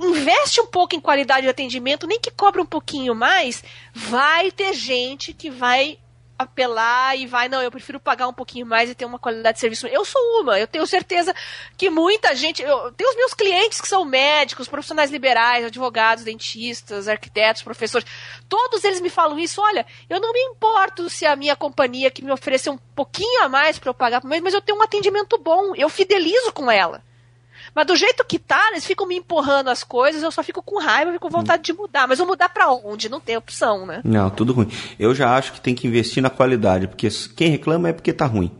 investe um pouco em qualidade de atendimento, nem que cobre um pouquinho mais, vai ter gente que vai apelar e vai, não, eu prefiro pagar um pouquinho mais e ter uma qualidade de serviço. Eu sou uma, eu tenho certeza que muita gente, eu tenho os meus clientes que são médicos, profissionais liberais, advogados, dentistas, arquitetos, professores, todos eles me falam isso, olha, eu não me importo se a minha companhia que me oferecer um pouquinho a mais para eu pagar mas eu tenho um atendimento bom, eu fidelizo com ela. Mas do jeito que tá, eles ficam me empurrando as coisas, eu só fico com raiva e com vontade de mudar. Mas eu mudar para onde? Não tem opção, né? Não, tudo ruim. Eu já acho que tem que investir na qualidade, porque quem reclama é porque tá ruim.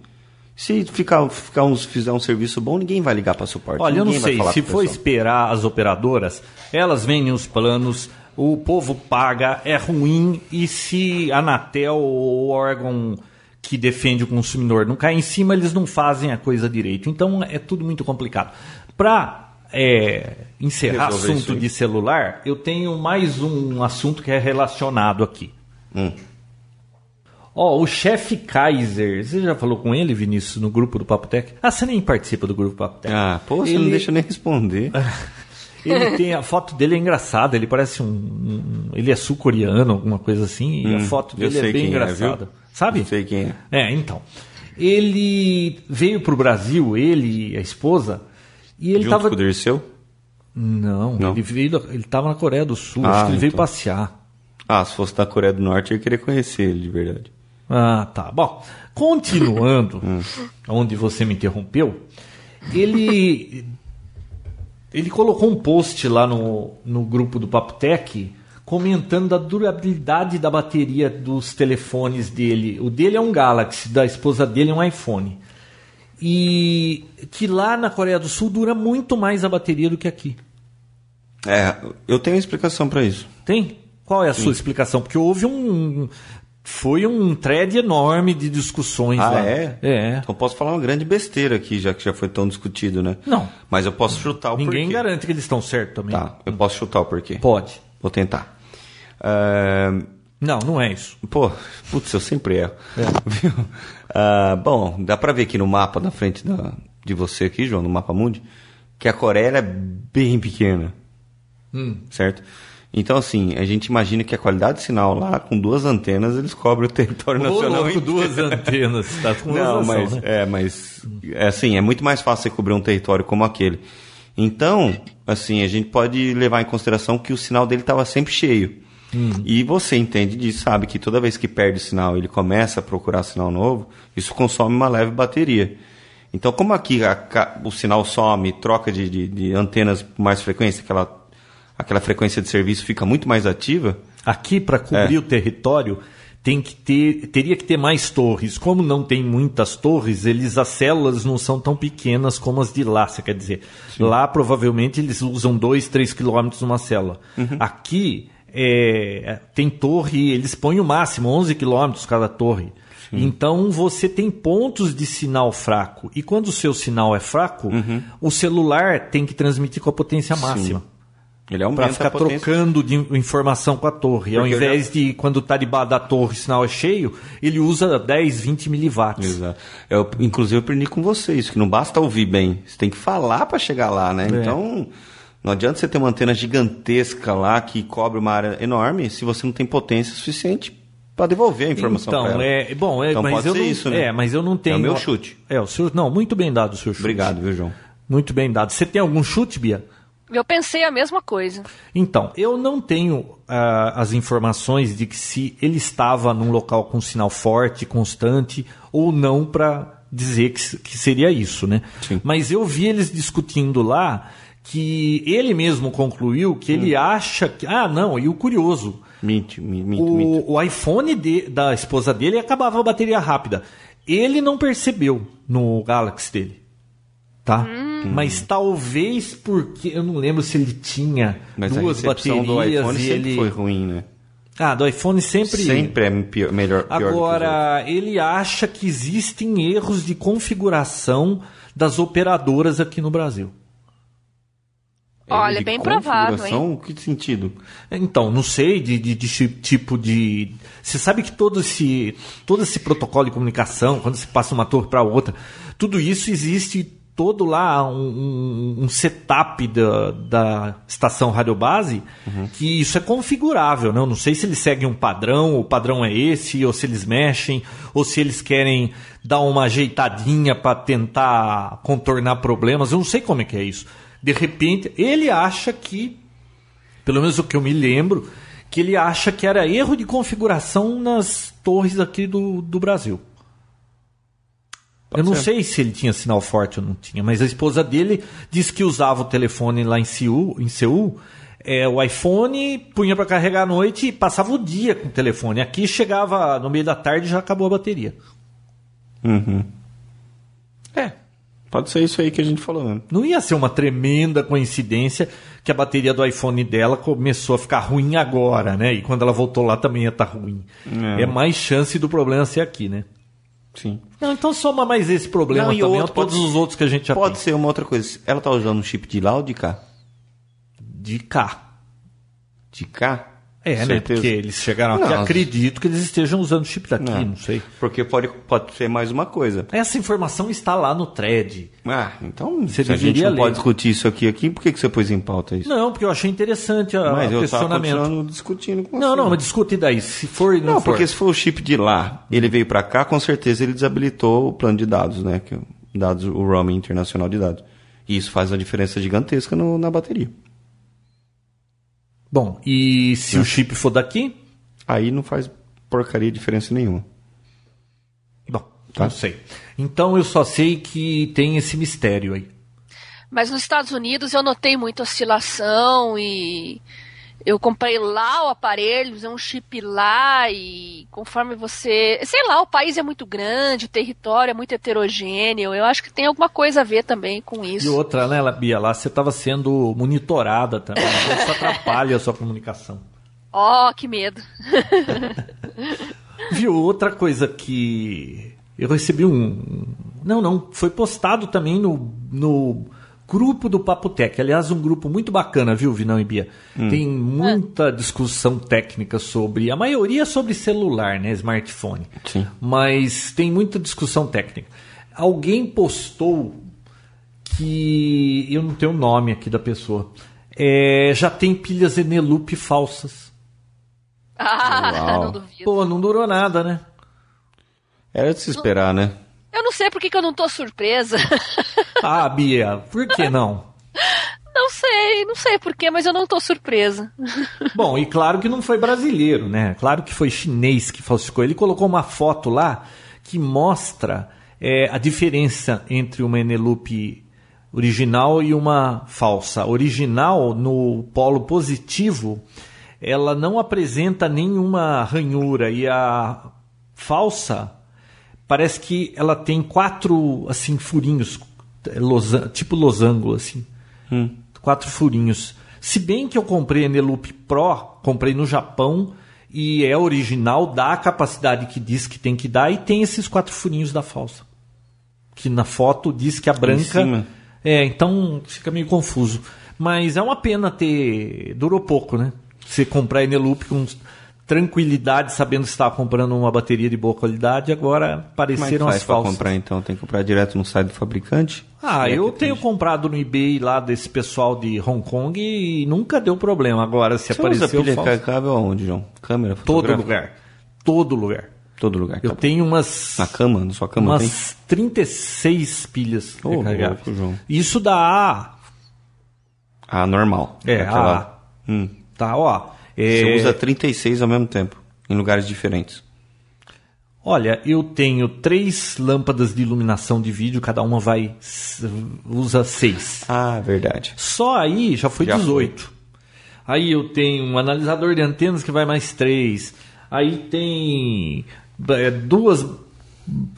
Se ficar, ficar uns, fizer um serviço bom, ninguém vai ligar para suporte. Olha, ninguém eu não sei, se for esperar as operadoras, elas vendem os planos, o povo paga, é ruim, e se a Anatel ou o órgão que defende o consumidor não cai em cima, eles não fazem a coisa direito. Então é tudo muito complicado. Para é, encerrar Resolver assunto de celular, eu tenho mais um assunto que é relacionado aqui. Hum. Ó, oh, o chefe Kaiser, você já falou com ele, Vinícius, no grupo do Papo Tech? Ah, você nem participa do grupo do Papo Tech. Ah, pô, você ele... não deixa nem responder. ele tem a foto dele é engraçada, ele parece um, um ele é sul-coreano, alguma coisa assim, hum, e a hum, foto dele é bem é, engraçada. É, Sabe? Eu sei quem é. É, então. Ele veio para o Brasil, ele e a esposa, e ele Junto tava... com o Dirceu? Não, Não, ele veio, ele estava na Coreia do Sul, ah, acho que ele então. veio passear. Ah, se fosse da Coreia do Norte, eu ia querer conhecer ele de verdade. Ah, tá. Bom, continuando, hum. onde você me interrompeu, ele ele colocou um post lá no, no grupo do Papo Tech comentando da durabilidade da bateria dos telefones dele. O dele é um Galaxy, da esposa dele é um iPhone. E que lá na Coreia do Sul dura muito mais a bateria do que aqui. É, eu tenho explicação para isso. Tem? Qual é a Sim. sua explicação? Porque houve um. Foi um thread enorme de discussões ah, lá. É? É. Então posso falar uma grande besteira aqui, já que já foi tão discutido, né? Não. Mas eu posso chutar o Ninguém porquê. Ninguém garante que eles estão certos também. Tá, eu posso chutar o porquê. Pode. Vou tentar. Uh... Não, não é isso. Pô, putz, eu sempre erro. É. Viu? Uh, bom, dá pra ver aqui no mapa na frente da, de você aqui, João, no mapa mundi, que a Coreia é bem pequena. Hum. Certo? Então, assim, a gente imagina que a qualidade de sinal lá, com duas antenas, eles cobrem o território Ô, nacional. louco, duas antenas. Tá com Não, mas né? é, mas é assim, é muito mais fácil você cobrir um território como aquele. Então, assim, a gente pode levar em consideração que o sinal dele estava sempre cheio. Hum. E você entende disso, sabe que toda vez que perde o sinal, ele começa a procurar sinal novo, isso consome uma leve bateria. Então, como aqui a o sinal some, troca de, de- de antenas com mais frequência, aquela, aquela frequência de serviço fica muito mais ativa, Aqui, para cobrir É. o território, tem que ter, teria que ter mais torres. Como não tem muitas torres, eles as células não são tão pequenas como as de lá, você quer dizer. Lá, provavelmente, eles usam 2, 3 quilômetros numa célula. Uhum. Aqui, é, tem torre, eles põem o máximo, 11 quilômetros cada torre. Então você tem pontos de sinal fraco. E quando o seu sinal é fraco, Uhum. o celular tem que transmitir com a potência máxima. ele aumenta Para ficar trocando de informação com a torre. Ao Porque eu invés de, quando está debaixo da torre, o sinal é cheio, ele usa 10, 20 miliwatts. Exato. Eu, inclusive, eu aprendi com você isso, que não basta ouvir bem, você tem que falar para chegar lá, né? É. Então, não adianta você ter uma antena gigantesca lá que cobre uma área enorme se você não tem potência suficiente para devolver a informação Então, para ela. é, bom, é, Então mas pode eu ser não, isso, né? é, mas eu não tenho. É o meu chute. É, o seu, não, muito bem dado o seu chute. Obrigado, viu, João? Muito bem dado. Você tem algum chute, Bia? Eu pensei a mesma coisa. Então, eu não tenho ah, as informações de que se ele estava num local com sinal forte, constante, ou não para dizer que, que seria isso, né? Sim. Mas eu vi eles discutindo lá que ele mesmo concluiu que ele Hum. acha que. Ah, não, e o curioso. Mito, mi- mito, mito. O, o iPhone de- da esposa dele acabava a bateria rápida. Ele não percebeu no Galaxy dele. Tá? Mas talvez porque. Eu não lembro se ele tinha Mas duas baterias do iPhone e ele. foi ruim, né? Ah, do iPhone sempre. Sempre é pior, melhor, pior. Agora, ele acha que existem erros de configuração das operadoras aqui no Brasil. Olha, De bem provável, configuração? Que sentido? Então, não sei de, de- de tipo de. Você sabe que todo esse, todo esse protocolo de comunicação, quando se passa uma torre para outra, tudo isso existe todo lá um, um- um setup da, da estação radiobase que isso é configurável. Né? Eu não sei se eles seguem um padrão, o padrão é esse, ou se eles mexem, ou se eles querem dar uma ajeitadinha para tentar contornar problemas. Eu não sei como é que é isso. De repente, ele acha que pelo menos o que eu me lembro, que ele acha que era erro de configuração nas torres aqui do, do Brasil. eu não ser. sei se ele tinha sinal forte ou não tinha, mas a esposa dele disse que usava o telefone lá em Seul, em Seul é, o iPhone, punha para carregar à noite e passava o dia com o telefone. Aqui chegava no meio da tarde e já acabou a bateria. Uhum. É, pode ser isso aí que a gente falou, né? Não ia ser uma tremenda coincidência que a bateria do iPhone dela começou a ficar ruim agora, né? E quando ela voltou lá também ia estar ruim. É. É. mais chance do problema ser aqui, né? Sim. Não, então soma mais esse problema Não, e também, outro ou todos pode- os outros que a gente já Pode tem. ser uma outra coisa. Ela tá usando um chip de lá ou de cá? De cá. De cá? É, né? Porque eles chegaram aqui, Não. acredito que eles estejam usando o chip daqui, Não. não, sei. Porque pode, pode ser mais uma coisa. Essa informação está lá no thread. Ah, então Você se a gente não ler. pode discutir isso aqui, aqui, por que, que você pôs em pauta isso? Não, porque eu achei interessante a, Mas o eu questionamento. continuando discutindo com Não, você. não, mas discute daí. Se for não, Não, for. porque se for o chip de lá, ele veio pra cá, com certeza ele desabilitou o plano de dados, né? Que o dados, o roaming internacional de dados. E isso faz uma diferença gigantesca no- na bateria. Bom, e se o chip for daqui? Aí não faz porcaria diferença nenhuma. Bom, Tá. não sei. Então eu só sei que tem esse mistério aí. Mas nos Estados Unidos eu notei muita oscilação e eu comprei lá o aparelho, usei um chip lá e conforme você. Sei lá, o país é muito grande, o território é muito heterogêneo. Eu acho que tem alguma coisa a ver também com E isso. outra, né, Bia, lá você estava sendo monitorada também. Isso atrapalha a sua comunicação. Oh, que medo. Viu? Outra coisa que eu recebi um. Não, não. Foi postado também no, no grupo do Papo Tech. Aliás, um grupo muito bacana, viu, Vinão e Bia? Tem muita discussão técnica sobre. A maioria sobre celular, né? Smartphone. Sim. Mas tem muita discussão técnica. Alguém postou que. Eu não tenho o nome aqui da pessoa. é, já tem pilhas Eneloop falsas. Ah, Uau. não duvido. Pô, não durou nada, né? Era de se esperar, né? Eu não sei por que, que eu não tô surpresa. Ah, Bia, por que não? não sei, não sei por quê, mas eu não tô surpresa. Bom, e claro que não foi brasileiro, né? Claro que foi chinês que falsificou. Ele colocou uma foto lá que mostra é, a diferença entre uma Eneloop original e uma falsa. Original, no polo positivo, ela não apresenta nenhuma ranhura e a falsa parece que ela tem quatro assim furinhos, losan- tipo losango assim quatro furinhos. Se bem que eu comprei a Eneloop Pro, comprei no Japão e é original, dá a capacidade que diz que tem que dar e tem esses quatro furinhos da falsa. Que na foto diz que a branca. É, então fica meio confuso. Mas é uma pena ter. Durou pouco, né? Você comprar a Eneloop com tranquilidade, sabendo que estava comprando uma bateria de boa qualidade, agora Como é que apareceram faz as falsas. comprar então? Tem que comprar direto no site do fabricante? Ah, Como eu tenho tem? comprado no eBay lá desse pessoal de Hong Kong e nunca deu problema. Agora, se Você usa apareceu pilha falso, carregável aonde, João? Câmera? todo lugar. Todo lugar. Todo lugar. Eu tá bom. tenho umas, Na cama? Na sua cama tem? umas 36 pilhas Ô, recarregáveis. louco, João. Isso dá. Ah, normal. É, Aquela- Hum. Tá, ó. Você é, usa 36 ao mesmo tempo, em lugares diferentes. Olha, eu tenho três lâmpadas de iluminação de vídeo, cada uma vai. usa seis. Ah, verdade. Só aí já foi Já 18. Aí eu tenho um analisador de antenas que vai mais 3. Aí tem é, duas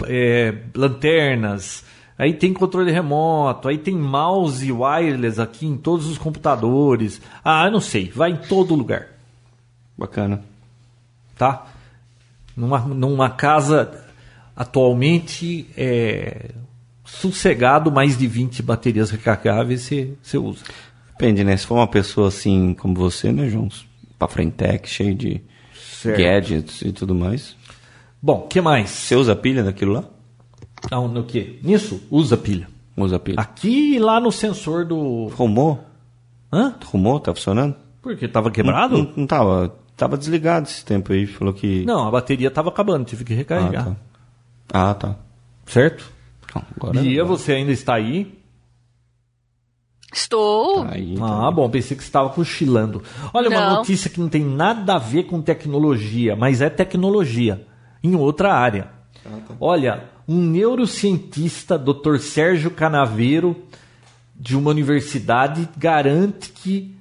é, lanternas. Aí tem controle remoto. Aí tem mouse wireless aqui em todos os computadores. Ah, não sei. Vai em todo lugar. Bacana. Tá? Numa, numa casa atualmente é, sossegado, mais de 20 baterias recarregáveis você você usa. Depende, né? Se for uma pessoa assim como você, né, João? Pra frentec, cheio de Certo. gadgets e tudo mais. Bom, o que mais? Você usa pilha daquilo lá? Ah, no que? Nisso, usa pilha. Usa pilha. Aqui e lá no sensor do. Rumou? Hã? Rumou? Tá funcionando? Porque tava quebrado? Não, não tava. Tava desligado esse tempo aí. Falou que. Não, a bateria tava acabando, tive que Ah, recarregar. tá. Ah, tá. Certo? Não, agora. Bia, você ainda está aí? Estou. Aí, Ah, bom, pensei que você estava cochilando. Olha, uma Não. notícia que não tem nada a ver com tecnologia, mas é tecnologia, em outra área. Olha, um neurocientista, Dr. Sérgio Canaveiro, de uma universidade, garante que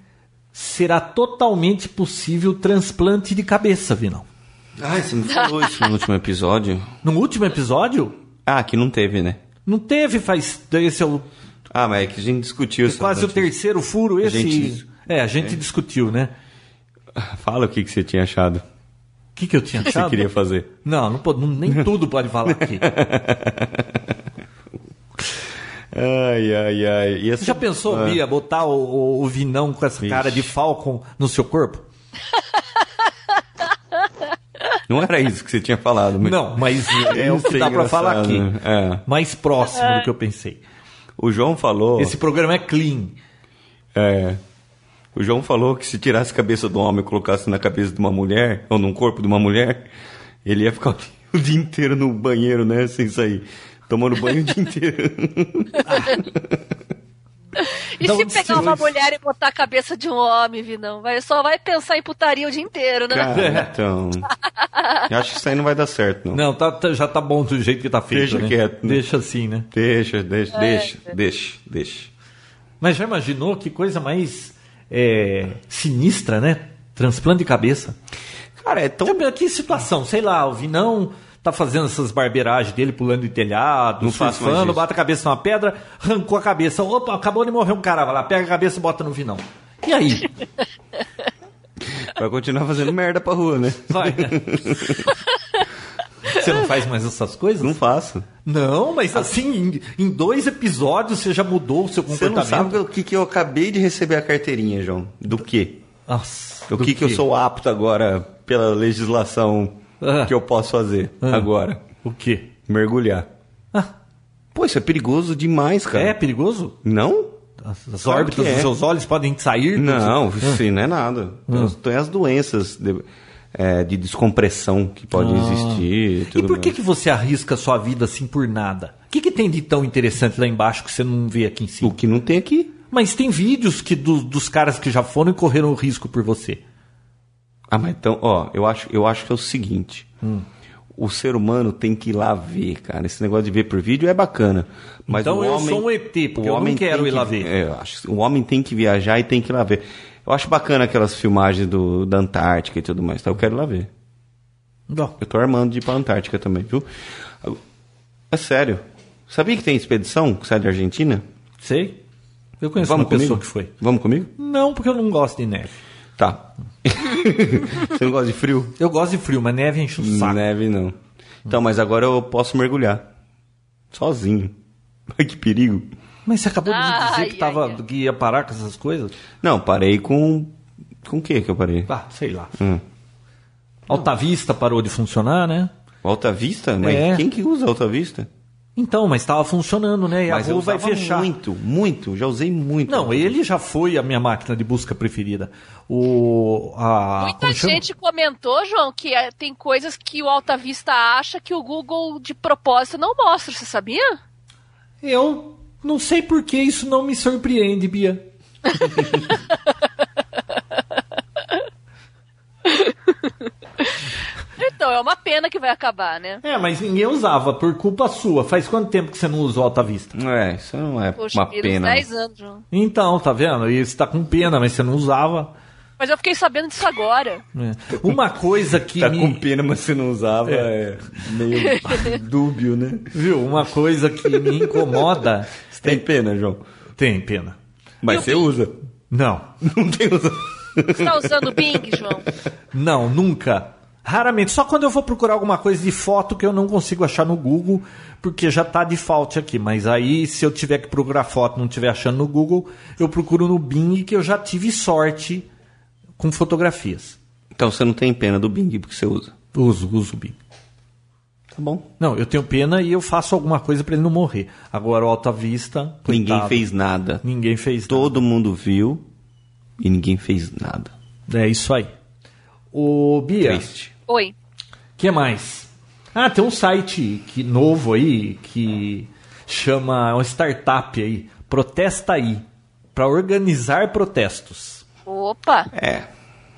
será totalmente possível transplante de cabeça, Vinão. Ah, você me falou isso no último episódio. No último episódio, Ah, que não teve, né? não teve, faz. Esse é o Ah, mas é que a gente discutiu essa quase o terceiro furo, esse. gente- É, a gente discutiu, né? Fala o que, que você tinha achado. O que, que eu tinha O que você achado? queria fazer. Não, não pode, não- nem tudo pode falar aqui. Ai, ai, ai. E Você já pensou, Ah. Bia, botar o, o- o Vinão com essa cara de Falcon no seu corpo? Não era isso que você tinha falado. Mas... Não, mas é o que dá pra engraçado, falar aqui. né? É. Mais próximo do que eu pensei. O João falou. Esse programa é clean. É. O João falou que se tirasse a cabeça do homem e colocasse na cabeça de uma mulher, ou num corpo de uma mulher, ele ia ficar o dia inteiro no banheiro, né? Sem sair. Tomando banho o dia inteiro. E Então, se pegar uma mulher e botar a cabeça de um homem, Vinão? Vai, só vai pensar em putaria o dia inteiro, né? Cara, então. Eu acho que isso aí não vai dar certo, não. Não, tá- tá- já tá bom do jeito que tá feito. Deixa né? quieto, né? Deixa assim, né? Deixa, deixa, deixa, deixa, deixa. Mas já imaginou que coisa mais é, sinistra, né? Transplante de cabeça. Cara, é tão. Então, que situação, sei lá, o Vinão tá fazendo essas barbeiragens dele, pulando de telhado, Não isso. bate a cabeça numa pedra, arrancou a cabeça. Opa, acabou de morrer um cara, vai lá, pega a cabeça e bota no Vinão. E aí? Vai continuar fazendo merda pra rua, né? Vai. Você não faz mais essas coisas? Não faço. Não, mas assim, em, em dois episódios você já mudou o seu Você não comportamento. sabe o que, que eu acabei de receber a carteirinha, João. Do quê? Nossa, Do, do que, que eu sou apto agora pela legislação Ah. que eu posso fazer Ah. agora? O quê? Mergulhar. Ah, Pô, isso é perigoso demais, cara. é perigoso? Não? as, Claro órbitas é. dos seus olhos podem sair? Não, isso não é nada. Hum. Tem, as doenças de, é, de descompressão que pode existir. E, Ah. E por que, que você arrisca a sua vida assim por nada? O que, que tem de tão interessante lá embaixo que você não vê aqui em O cima? que não tem aqui. Mas tem vídeos que do- dos caras que já foram e correram o risco por você. Ah, mas então, ó, eu acho, eu acho que é o seguinte. Hum. O ser humano tem que ir lá ver, cara. Esse negócio de ver por vídeo é bacana. Mas Então o eu homem, sou um ET, porque o eu não homem quero ir lá ver. é, eu acho o homem tem que viajar e tem que ir lá ver. Eu acho bacana aquelas filmagens do, da Antártica e tudo mais. Então eu quero ir lá ver. Não. Eu tô armando de ir pra Antártica também, viu? É sério. Sabia que tem expedição que sai da Argentina? Sei. Eu conheço Vamos uma pessoa comigo? que foi. Vamos comigo? Não, porque eu não gosto de neve. Tá. Você não gosta de frio? Eu gosto de frio, mas neve enche o saco. Neve não. Então, mas agora eu posso mergulhar. Sozinho. Ai, que perigo. Mas você acabou de me dizer Ai, que, tava, ai. que ia parar com essas coisas? Não, parei com. Com o que que eu parei? Ah, sei lá. Hum. Alta Vista parou de funcionar, né? Alta Vista? Mas É. quem que usa Alta Vista? Então, mas estava funcionando, né? E mas a eu rua vai fechar. muito, muito. Já usei muito. Não, ele já foi a minha máquina de busca preferida. O, a, Muita gente comentou, João, que é, tem coisas que o Alta Vista acha que o Google de propósito não mostra, você sabia? Eu não sei por que isso não me surpreende, Bia. Então, é uma pena que vai acabar, né? É, mas ninguém usava, por culpa sua. Faz quanto tempo que você não usa o Alta Vista? É, isso não é Poxa, uma pena. 10 anos, João. Então, tá vendo? E você tá com pena, mas você não usava. Mas eu fiquei sabendo disso agora. É. Uma coisa que Tá me... com pena, mas você não usava. É, meio dúbio, né? Viu? Uma coisa que me incomoda... Você tem pena, João? Tem pena. Mas você usa. Não. Não tem usa. Você tá usando o Bing, João? Não, nunca. Raramente. Só quando eu vou procurar alguma coisa de foto que eu não consigo achar no Google, porque já tá default aqui. Mas aí, se eu tiver que procurar foto e não estiver achando no Google, eu procuro no Bing, que eu já tive sorte com fotografias. Então você não tem pena do Bing porque você usa. Uso, uso o Bing. Tá bom. Não, eu tenho pena e eu faço alguma coisa para ele não morrer. Agora, o Alta Vista. Ninguém coitado, fez nada. Ninguém fez nada. Todo mundo viu e ninguém fez nada. É isso aí. O Bia. Triste. Oi. que mais? Ah, tem um site que, novo aí que chama é uma startup aí, Protesta aí, para organizar protestos. Opa. É.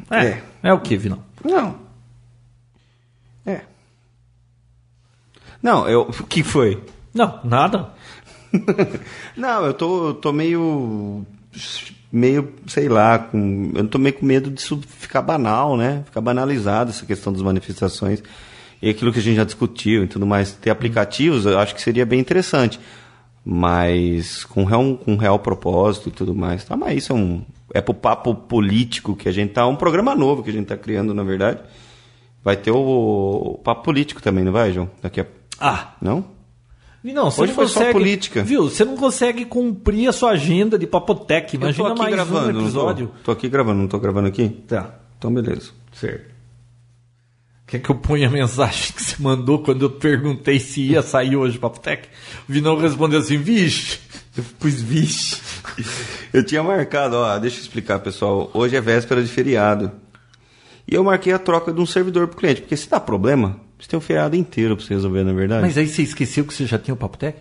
É, É. é, o que, Vinão? Não. É. Não, eu. O que foi? Não, nada. Não, eu tô, eu tô meio. Meio, sei lá, com. Eu tô meio com medo disso ficar banal, né? Ficar banalizado essa questão das manifestações. E aquilo que a gente já discutiu e tudo mais. Ter aplicativos, eu acho que seria bem interessante. Mas com real, com real propósito e tudo mais. Tá, mas isso é um. É pro papo político que a gente tá. Um programa novo que a gente tá criando, na verdade. Vai ter o, o papo político também, não vai, João? Daqui a. Ah, Não? Não, você Hoje não foi só consegue, política. Viu? Você não consegue cumprir a sua agenda de papotec. Imagina eu tô aqui mais gravando, um não tô? episódio. Tô aqui gravando, não tô gravando aqui? Tá, Então, beleza. certo. Quer que eu ponha a mensagem que você mandou quando eu perguntei se ia sair hoje o Papotec? O Vinão respondeu assim, vixe. Eu pus vixe. Eu tinha marcado, ó, deixa eu explicar, pessoal. Hoje é véspera de feriado. E eu marquei a troca de um servidor pro cliente, porque se dá problema, você tem um feriado inteiro pra você resolver, na é verdade. Mas aí você esqueceu que você já tinha o Papotec?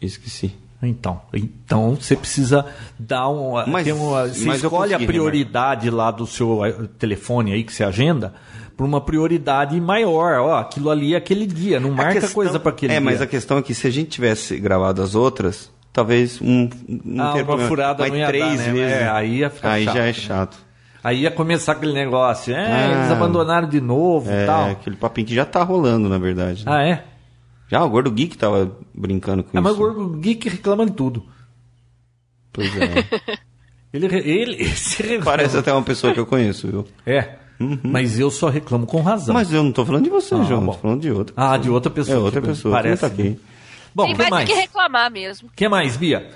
Esqueci. Então, então você precisa dar um, Mas- uma, você mas escolhe a consegui prioridade lá do seu eh, telefone aí que você agenda para uma prioridade maior. Ó, aquilo ali é aquele dia, não A marca questão- coisa para aquele É, dia. mas a questão é que se a gente tivesse gravado as outras, talvez um. Não Ah, uma problema. furada mas não ia três dar, né? vezes. É, aí Aí já é né? chato. Aí ia começar aquele negócio, é, Ah. eles abandonaram de novo e É, tal. aquele papinho que já tá rolando, na verdade. né? Ah, é? Já o Gordo Geek tava brincando com Ah, mas o isso. Gordo Geek reclama de tudo. Pois é. Ele, ele, reclama. Parece até uma pessoa que eu conheço, viu? É, mas eu só reclamo com razão. Mas eu não tô falando de você, Ah, João. bom. Tô falando de outra. Ah, de outra pessoa. É outra que pessoa. Parece tá aqui. Bom, o que vai mais? ter que reclamar mesmo. que mais, Bia?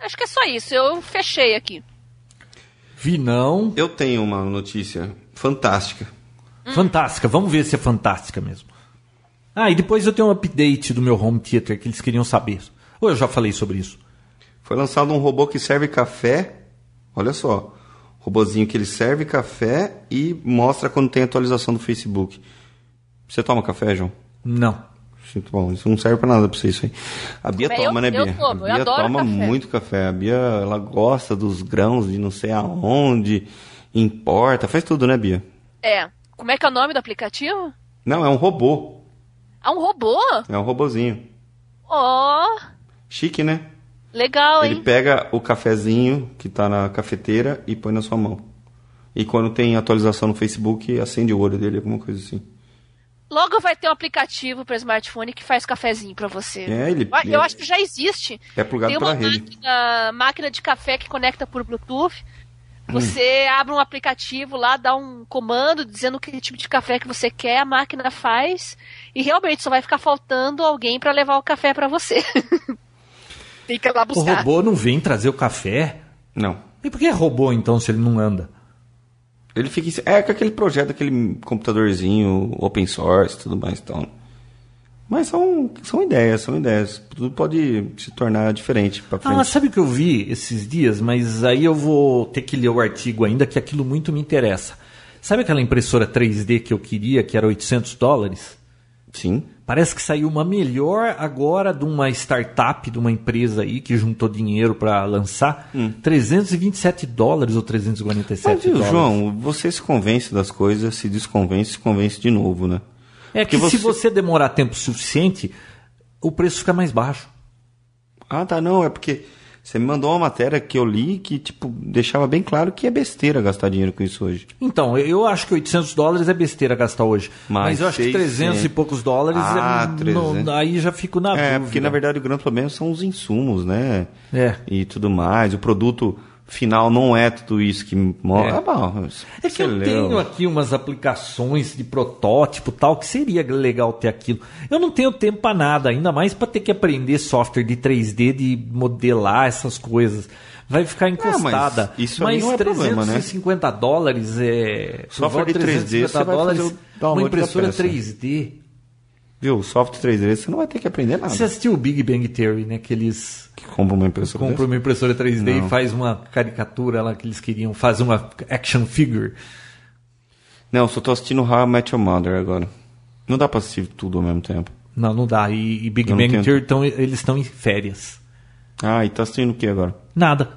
Acho que é só isso. Eu fechei aqui. Vi não. Eu tenho uma notícia fantástica. Fantástica, vamos ver se é fantástica mesmo. Ah, e depois eu tenho um update do meu home theater que eles queriam saber. Ou eu já falei sobre isso? Foi lançado um robô que serve café. Olha só. Robozinho que ele serve café e mostra quando tem atualização do Facebook. Você toma café, João? Não. Bom, isso não serve pra nada pra você isso aí. A Bia Mas eu- toma, né, eu Bia? tomo, eu a Bia toma café. muito café. A Bia, ela gosta dos grãos de não sei aonde, importa, faz tudo, né, Bia? É. Como é que é o nome do aplicativo? Não, é um robô. Ah, um robô? É um robozinho. Ó, Chique, né? legal, Ele hein? pega o cafezinho que tá na cafeteira e põe na sua mão. E quando tem atualização no Facebook, acende o olho dele, alguma coisa assim. Logo vai ter um aplicativo para smartphone que faz cafezinho para você. É, ele- Eu- Eu acho que já existe. É plugado Tem pela uma rede. máquina, máquina de café que conecta por Bluetooth. Hum. Você abre um aplicativo lá, dá um comando dizendo que tipo de café que você quer, a máquina faz e realmente só vai ficar faltando alguém para levar o café para você. Tem que ir lá O buscar. robô não vem trazer o café? Não. E por que é robô então se ele não anda? Ele fica. em- É com aquele projeto, aquele computadorzinho open source e tudo mais. Então. Mas são, são ideias, são ideias. Tudo pode se tornar diferente pra frente. Ah, sabe o que eu vi esses dias? Mas aí eu vou ter que ler o artigo ainda, que aquilo muito me interessa. Sabe aquela impressora 3D que eu queria, que era 800 dólares? Sim. Parece que saiu uma melhor agora de uma startup, de uma empresa aí que juntou dinheiro para lançar. 327 dólares ou 347 Hum. Mas viu, dólares. João, você se convence das coisas, se desconvence, se convence de novo, né? é que porque se você- você demorar tempo suficiente, o preço fica mais baixo. Ah, tá, não, é porque você me mandou uma matéria que eu li que, tipo, deixava bem claro que é besteira gastar dinheiro com isso hoje. Então, eu acho que 800 dólares é besteira gastar hoje. Mas, Mas eu acho que 300 e 600 poucos dólares, Ah, é, 300. não- aí já fico na é, dúvida. porque na verdade o grande problema são os insumos, né? É. E tudo mais. O produto final não é tudo isso que mostra. É. Ah, bom, É que eu leu. tenho aqui umas aplicações de protótipo tal, que seria legal ter aquilo. Eu não tenho tempo para nada, ainda mais para ter que aprender software de 3D, de modelar essas coisas. Vai ficar encostada. mas isso aí não é problema, né? 350 dólares é. Software de 3D, você vai fazer o uma impressora peça. 3D. Viu? O software 3D você não vai ter que aprender nada. Você assistiu o Big Bang Theory, né? Que eles Que compra uma impressora compram uma impressora 3D Não. e faz uma caricatura lá que eles queriam, faz uma action figure. Não, só tô assistindo How I Met Your Mother agora. Não dá pra assistir tudo ao mesmo tempo. Não, não dá. E, e Big Eu Bang Theory, tão, eles estão em férias. Ah, e tá assistindo o que agora? Nada.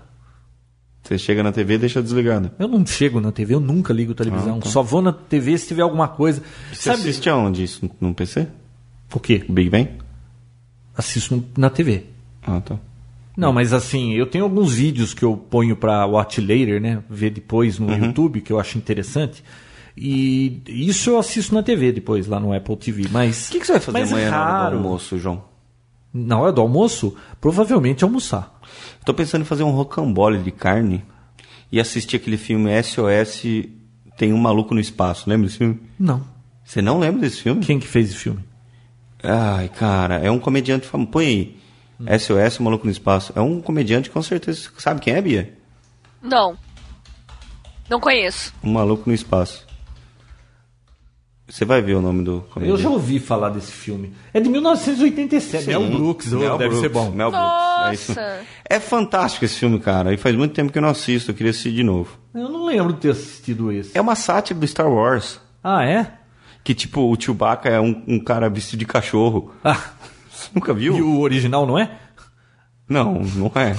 Você chega na TV e deixa desligado. Eu não chego na TV, eu nunca ligo televisão. Ah, tá. Só vou na TV se tiver alguma coisa. Você Sabe assiste aonde isso? No PC? O quê? Big Bang? Assisto no- na TV. Ah, tá. Não, mas assim, eu tenho alguns vídeos que eu ponho pra watch later, né? Ver depois no Uhum. YouTube, que eu acho interessante. E isso eu assisto na TV depois, lá no Apple TV. Mas. O que, que você vai fazer mas amanhã raro. almoço, João? Na hora do almoço? Provavelmente almoçar. Tô pensando em fazer um rocambole de carne e assistir aquele filme SOS Tem um Maluco no Espaço. Lembra desse filme? Não. Você não lembra desse filme? Quem que fez esse filme? Ai, cara, é um comediante famoso. Põe aí. SOS, o Maluco no Espaço. É um comediante, com certeza. Sabe quem é, Bia? Não. Não conheço. Um Maluco no Espaço. Você vai ver o nome do Eu comediante. já ouvi falar desse filme. É de 1987. Mel Brooks, oh, Mel deve Brooks, ser bom. Mel Brooks. É. Nossa. é fantástico esse filme, cara. E faz muito tempo que eu não assisto. Eu queria assistir de novo. Eu não lembro de ter assistido esse. É uma sátira do Star Wars. Ah, é? Que tipo, o Chewbacca é um, um cara vestido de cachorro. Ah, Você nunca viu? e o original não é? Não, não é.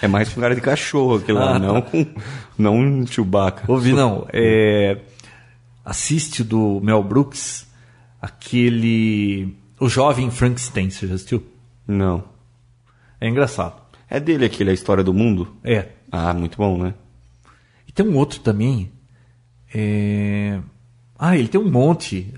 É mais com cara de cachorro aquele lá, Ah. não com. Não um Chewbacca. Ouvi não. É, assiste do Mel Brooks aquele. O Jovem Frankenstein, você já assistiu? Não. É engraçado. É dele aquele, a história do mundo? É. Ah, muito bom, né? E tem um outro também. é, Ah, ele tem um monte.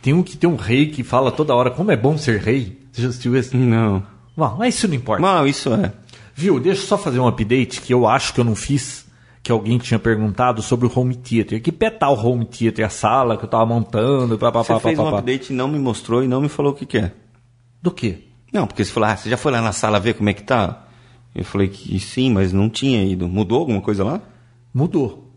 Tem um que tem um rei que fala toda hora como é bom ser rei. Você já assistiu esse? Não. Bom, mas isso não importa. Não, isso é. Viu, deixa eu só fazer um update que eu acho que eu não fiz, que alguém tinha perguntado sobre o home theater. Que pé tá o home theater, a sala que eu tava montando, pá, pá, Você pá, fez pá, um pá. update e não me mostrou e não me falou o que, que é. Do quê? Não, porque você falou, ah, você já foi lá na sala ver como é que tá? Eu falei que sim, mas não tinha ido. Mudou alguma coisa lá? Mudou.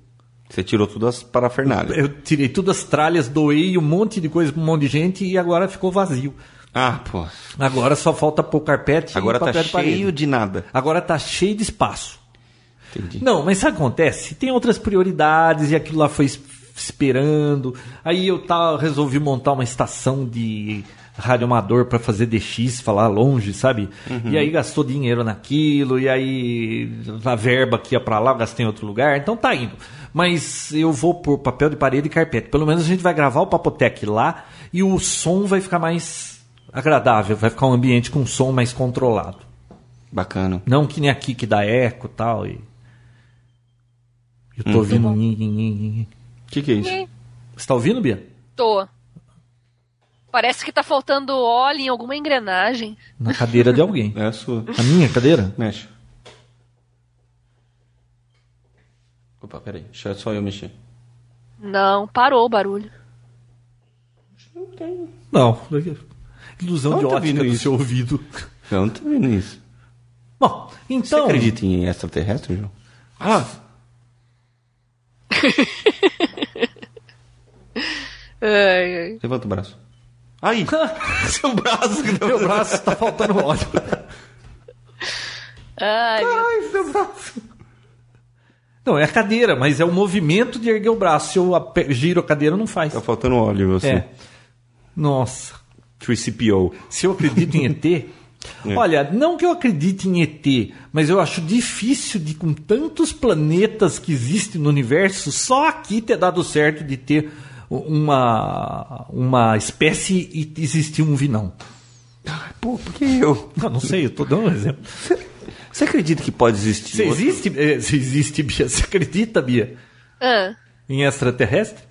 Você tirou todas as parafernálias. Eu tirei todas as tralhas, doei um monte de coisa pra um monte de gente e agora ficou vazio. Ah, pô. Agora só falta pôr carpete Agora e tá papel de parede. cheio de nada. Agora tá cheio de espaço. Entendi. Não, mas sabe o que acontece? Tem outras prioridades e aquilo lá foi es- esperando. Aí eu tá, resolvi montar uma estação de rádio amador para fazer DX, falar longe, sabe? E aí gastou dinheiro naquilo, e aí a verba que ia para lá eu gastei em outro lugar, então tá indo. Mas eu vou por papel de parede e carpete. Pelo menos a gente vai gravar o Papotec lá e o som vai ficar mais agradável, vai ficar um ambiente com som mais controlado. Bacana. Não que nem aqui que dá eco e tal. E... Eu tô ouvindo. nhin, nhin, nhin. O que, que é isso? Você tá ouvindo, Bia? Tô. Parece que tá faltando óleo em alguma engrenagem. Na cadeira de alguém. É a sua. A minha cadeira? Mexe. Opa, peraí. Deixa só eu mexer. Não, parou o barulho. Não. Ilusão Onde de tá ótica vindo do isso? seu ouvido. Eu não tô vendo isso. Bom, Você então. acredita em extraterrestre, João? Ah, Ai, ai. Levanta o braço. Aí! Seu braço meu braço tá faltando óleo. Ai, Ai, meu braço. Não, é a cadeira, mas é o movimento de erguer o braço. Se eu giro a cadeira, não faz. Tá faltando óleo você. É. Nossa. 3CPO. Se eu acredito em ET. Olha, não que eu acredite em ET, mas eu acho difícil de, com tantos planetas que existem no universo, só aqui ter dado certo de ter uma, uma espécie e existir um vinão. Pô, por que eu? Não, não sei, eu tô dando um exemplo. Você acredita que pode existir Você outro- existe, eh, você existe, Bia? Você acredita, Bia, Ah. em extraterrestre?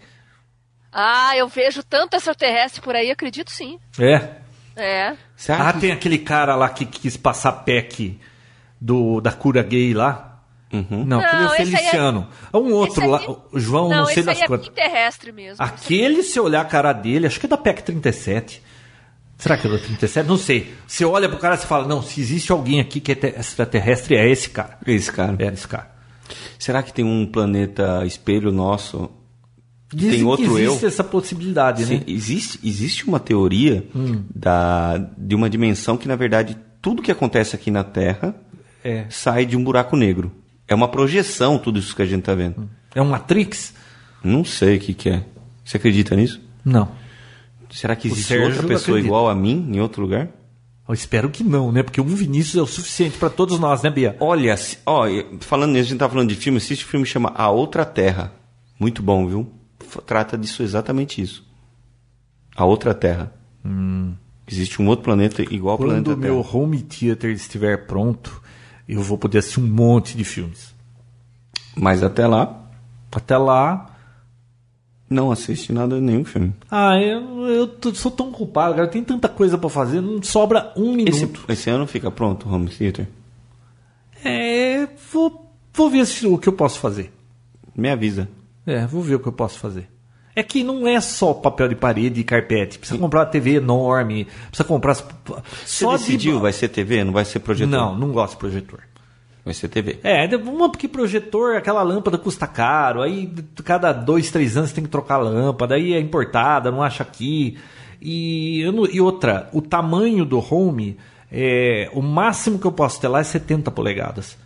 Ah, eu vejo tanto extraterrestre por aí, acredito sim. É. É. Você acha Ah, que- tem aquele cara lá que quis passar PEC do, da cura gay lá. Uhum. Não, aquele é o aí é- Feliciano. É um outro Esse lá, aí- o João, não, Não, sei esse das aí é quantas. terrestre mesmo. Aquele, se olhar a cara dele, acho que é da PEC 37. Será que é da 37? Não sei. Você olha pro cara e fala, não, se existe alguém aqui que é te- extraterrestre, é esse cara. Esse cara. É esse cara. Será que tem um planeta espelho nosso? Dizem tem outro que existe eu? essa possibilidade, Sim, né? existe, existe uma teoria da, de uma dimensão que, na verdade, tudo que acontece aqui na Terra É. sai de um buraco negro. É uma projeção tudo isso que a gente tá vendo. É um Matrix? Não sei o que, que é. Você acredita nisso? Não. Será que existe outra pessoa acredita. igual a mim em outro lugar? Eu espero que não, né? Porque um Vinícius é o suficiente pra todos nós, né, Bia? Olha, ó, falando nisso, a gente tá falando de filme, assiste o filme que chama A Outra Terra. Muito bom, viu? Trata disso exatamente isso. A Outra Terra. Existe um outro planeta igual ao Quando planeta o meu Terra. home theater estiver pronto, eu vou poder assistir um monte de filmes. Mas até lá, Até lá, não assiste nada, nenhum filme. ah, eu, eu tô- sou tão culpado, cara. Tem tanta coisa pra fazer, não sobra um minuto. esse ano fica pronto o Home Theater? É, vou, vou ver o que eu posso fazer. Me avisa. É, vou ver o que eu posso fazer. É que não é só papel de parede e carpete. Precisa comprar uma TV enorme. Precisa comprar. Você Só decidiu? de... Vai ser TV? Não vai ser projetor? Não, não gosto de projetor. Vai ser TV. É, uma porque projetor, aquela lâmpada custa caro, aí cada dois, três anos tem que trocar a lâmpada, aí é importada, não acha aqui. E, não- e outra, o tamanho do home, é, o máximo que eu posso ter lá é 70 polegadas.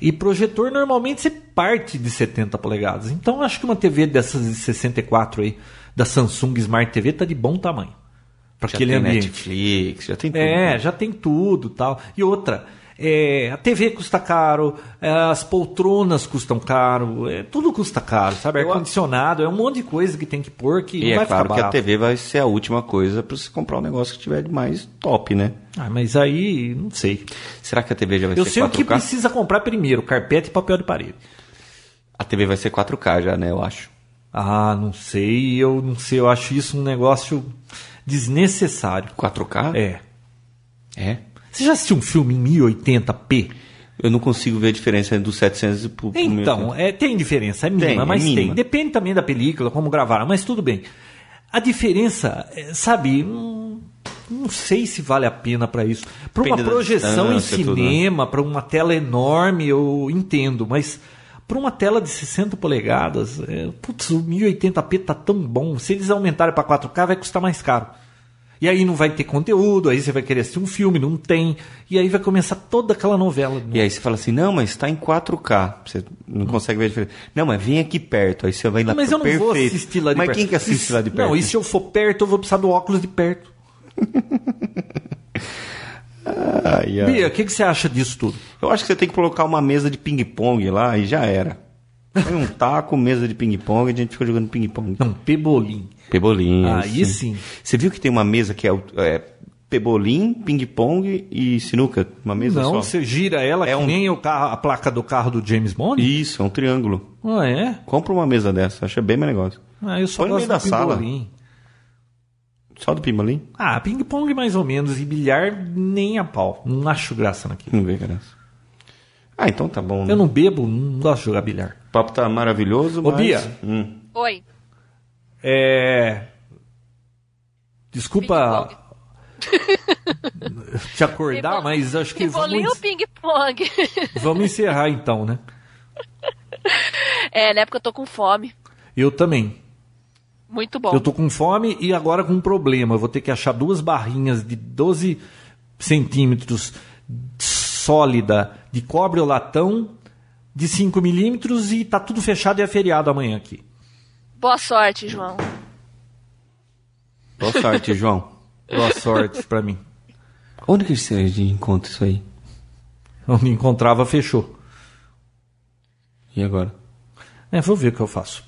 E projetor normalmente você parte de 70 polegadas. Então acho que uma TV dessas de 64 aí, da Samsung Smart TV, tá de bom tamanho. Para Já aquele tem ambiente. Netflix, já tem tudo. É, né? já tem tudo tal. E outra, é, a TV custa caro, é, as poltronas custam caro, é, tudo custa caro, sabe? Eu- Ar-condicionado, é um monte de coisa que tem que pôr que E não é vai claro que a. TV vai ser a última coisa para você comprar um negócio que tiver de mais top, né? Ah, mas aí, não sei. Será que a TV já vai Eu ser sei o 4K? que precisa comprar primeiro, carpete e papel de parede. A TV vai ser 4K já, né? Eu acho. Ah, não sei, eu não sei, eu acho isso um negócio desnecessário. 4K? É. É. Você já assistiu um filme em 1080p? Eu não consigo ver a diferença entre o 700 e o pro Então, 1080. é, tem diferença, é mínima, Tem, é mas mínima. tem. Depende também da película, como gravaram, mas tudo bem. A diferença, é, sabe, hum, não sei se vale a pena para isso. Para uma projeção em né? cinema, para uma tela enorme, eu entendo, mas para uma tela de 60 polegadas, é, putz, o 1080p tá tão bom. Se eles aumentarem para 4K, vai custar mais caro. E aí não vai ter conteúdo, aí você vai querer assistir um filme, não tem. E aí vai começar toda aquela novela. E aí você fala assim, não, mas está em 4K. Você não consegue ver a diferença. Não, mas vem aqui perto. Aí você vai lá mas eu não perfeito. vou assistir lá de mas perto. quem que assiste lá de perto? Não, e se eu for perto, eu vou precisar do óculos de perto. Bia, o que, que você acha disso tudo? Eu acho que você tem que colocar uma mesa de ping-pong lá e já era. Põe um taco, mesa de ping-pong a gente fica jogando ping-pong. Não, pebolim. Pebolim. Aí sim. Você viu que tem uma mesa que é, o- é pebolim, ping-pong e sinuca? Uma mesa Não, só? você gira ela É que um- nem o carro- a placa do carro do James Bond? Isso, é um triângulo. Ah, é? Compra uma mesa dessa, acha bem mais negócio. Ah, eu só Põe no meio do da sala. Só do pimbolim? Ah, ping-pong mais ou menos e bilhar nem a pau. Não acho graça naquilo. Não vê graça. Ah, então tá bom. né? Eu não bebo, não gosto de jogar bilhar. O papo tá maravilhoso, Ô, mas... Bia. Hum. Oi. É. Desculpa te acordar, mas acho que Pebolim ou vamos, ping-pong? vamos encerrar então, né? é, na época eu tô com fome. Eu também. Muito bom. Eu tô com fome e agora com um problema. Eu vou ter que achar duas barrinhas de 12 centímetros sólida de cobre ou latão de 5 milímetros e tá tudo fechado e é feriado amanhã aqui. Boa sorte, João. Boa sorte, João. Boa sorte pra mim. Onde que você encontra isso aí? Onde encontrava, fechou. E agora? É, vou ver o que eu faço.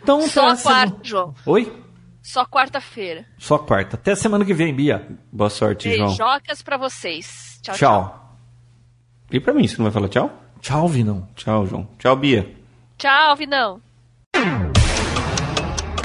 Então, Só quarta, João. Oi? Só quarta-feira. Só quarta. Até semana que vem, Bia. Boa sorte, João. Beijocas pra vocês. Tchau, tchau. Tchau. E pra mim, você não vai falar tchau? Tchau, Vinão. Tchau, João. Tchau, Bia. Tchau, Vinão.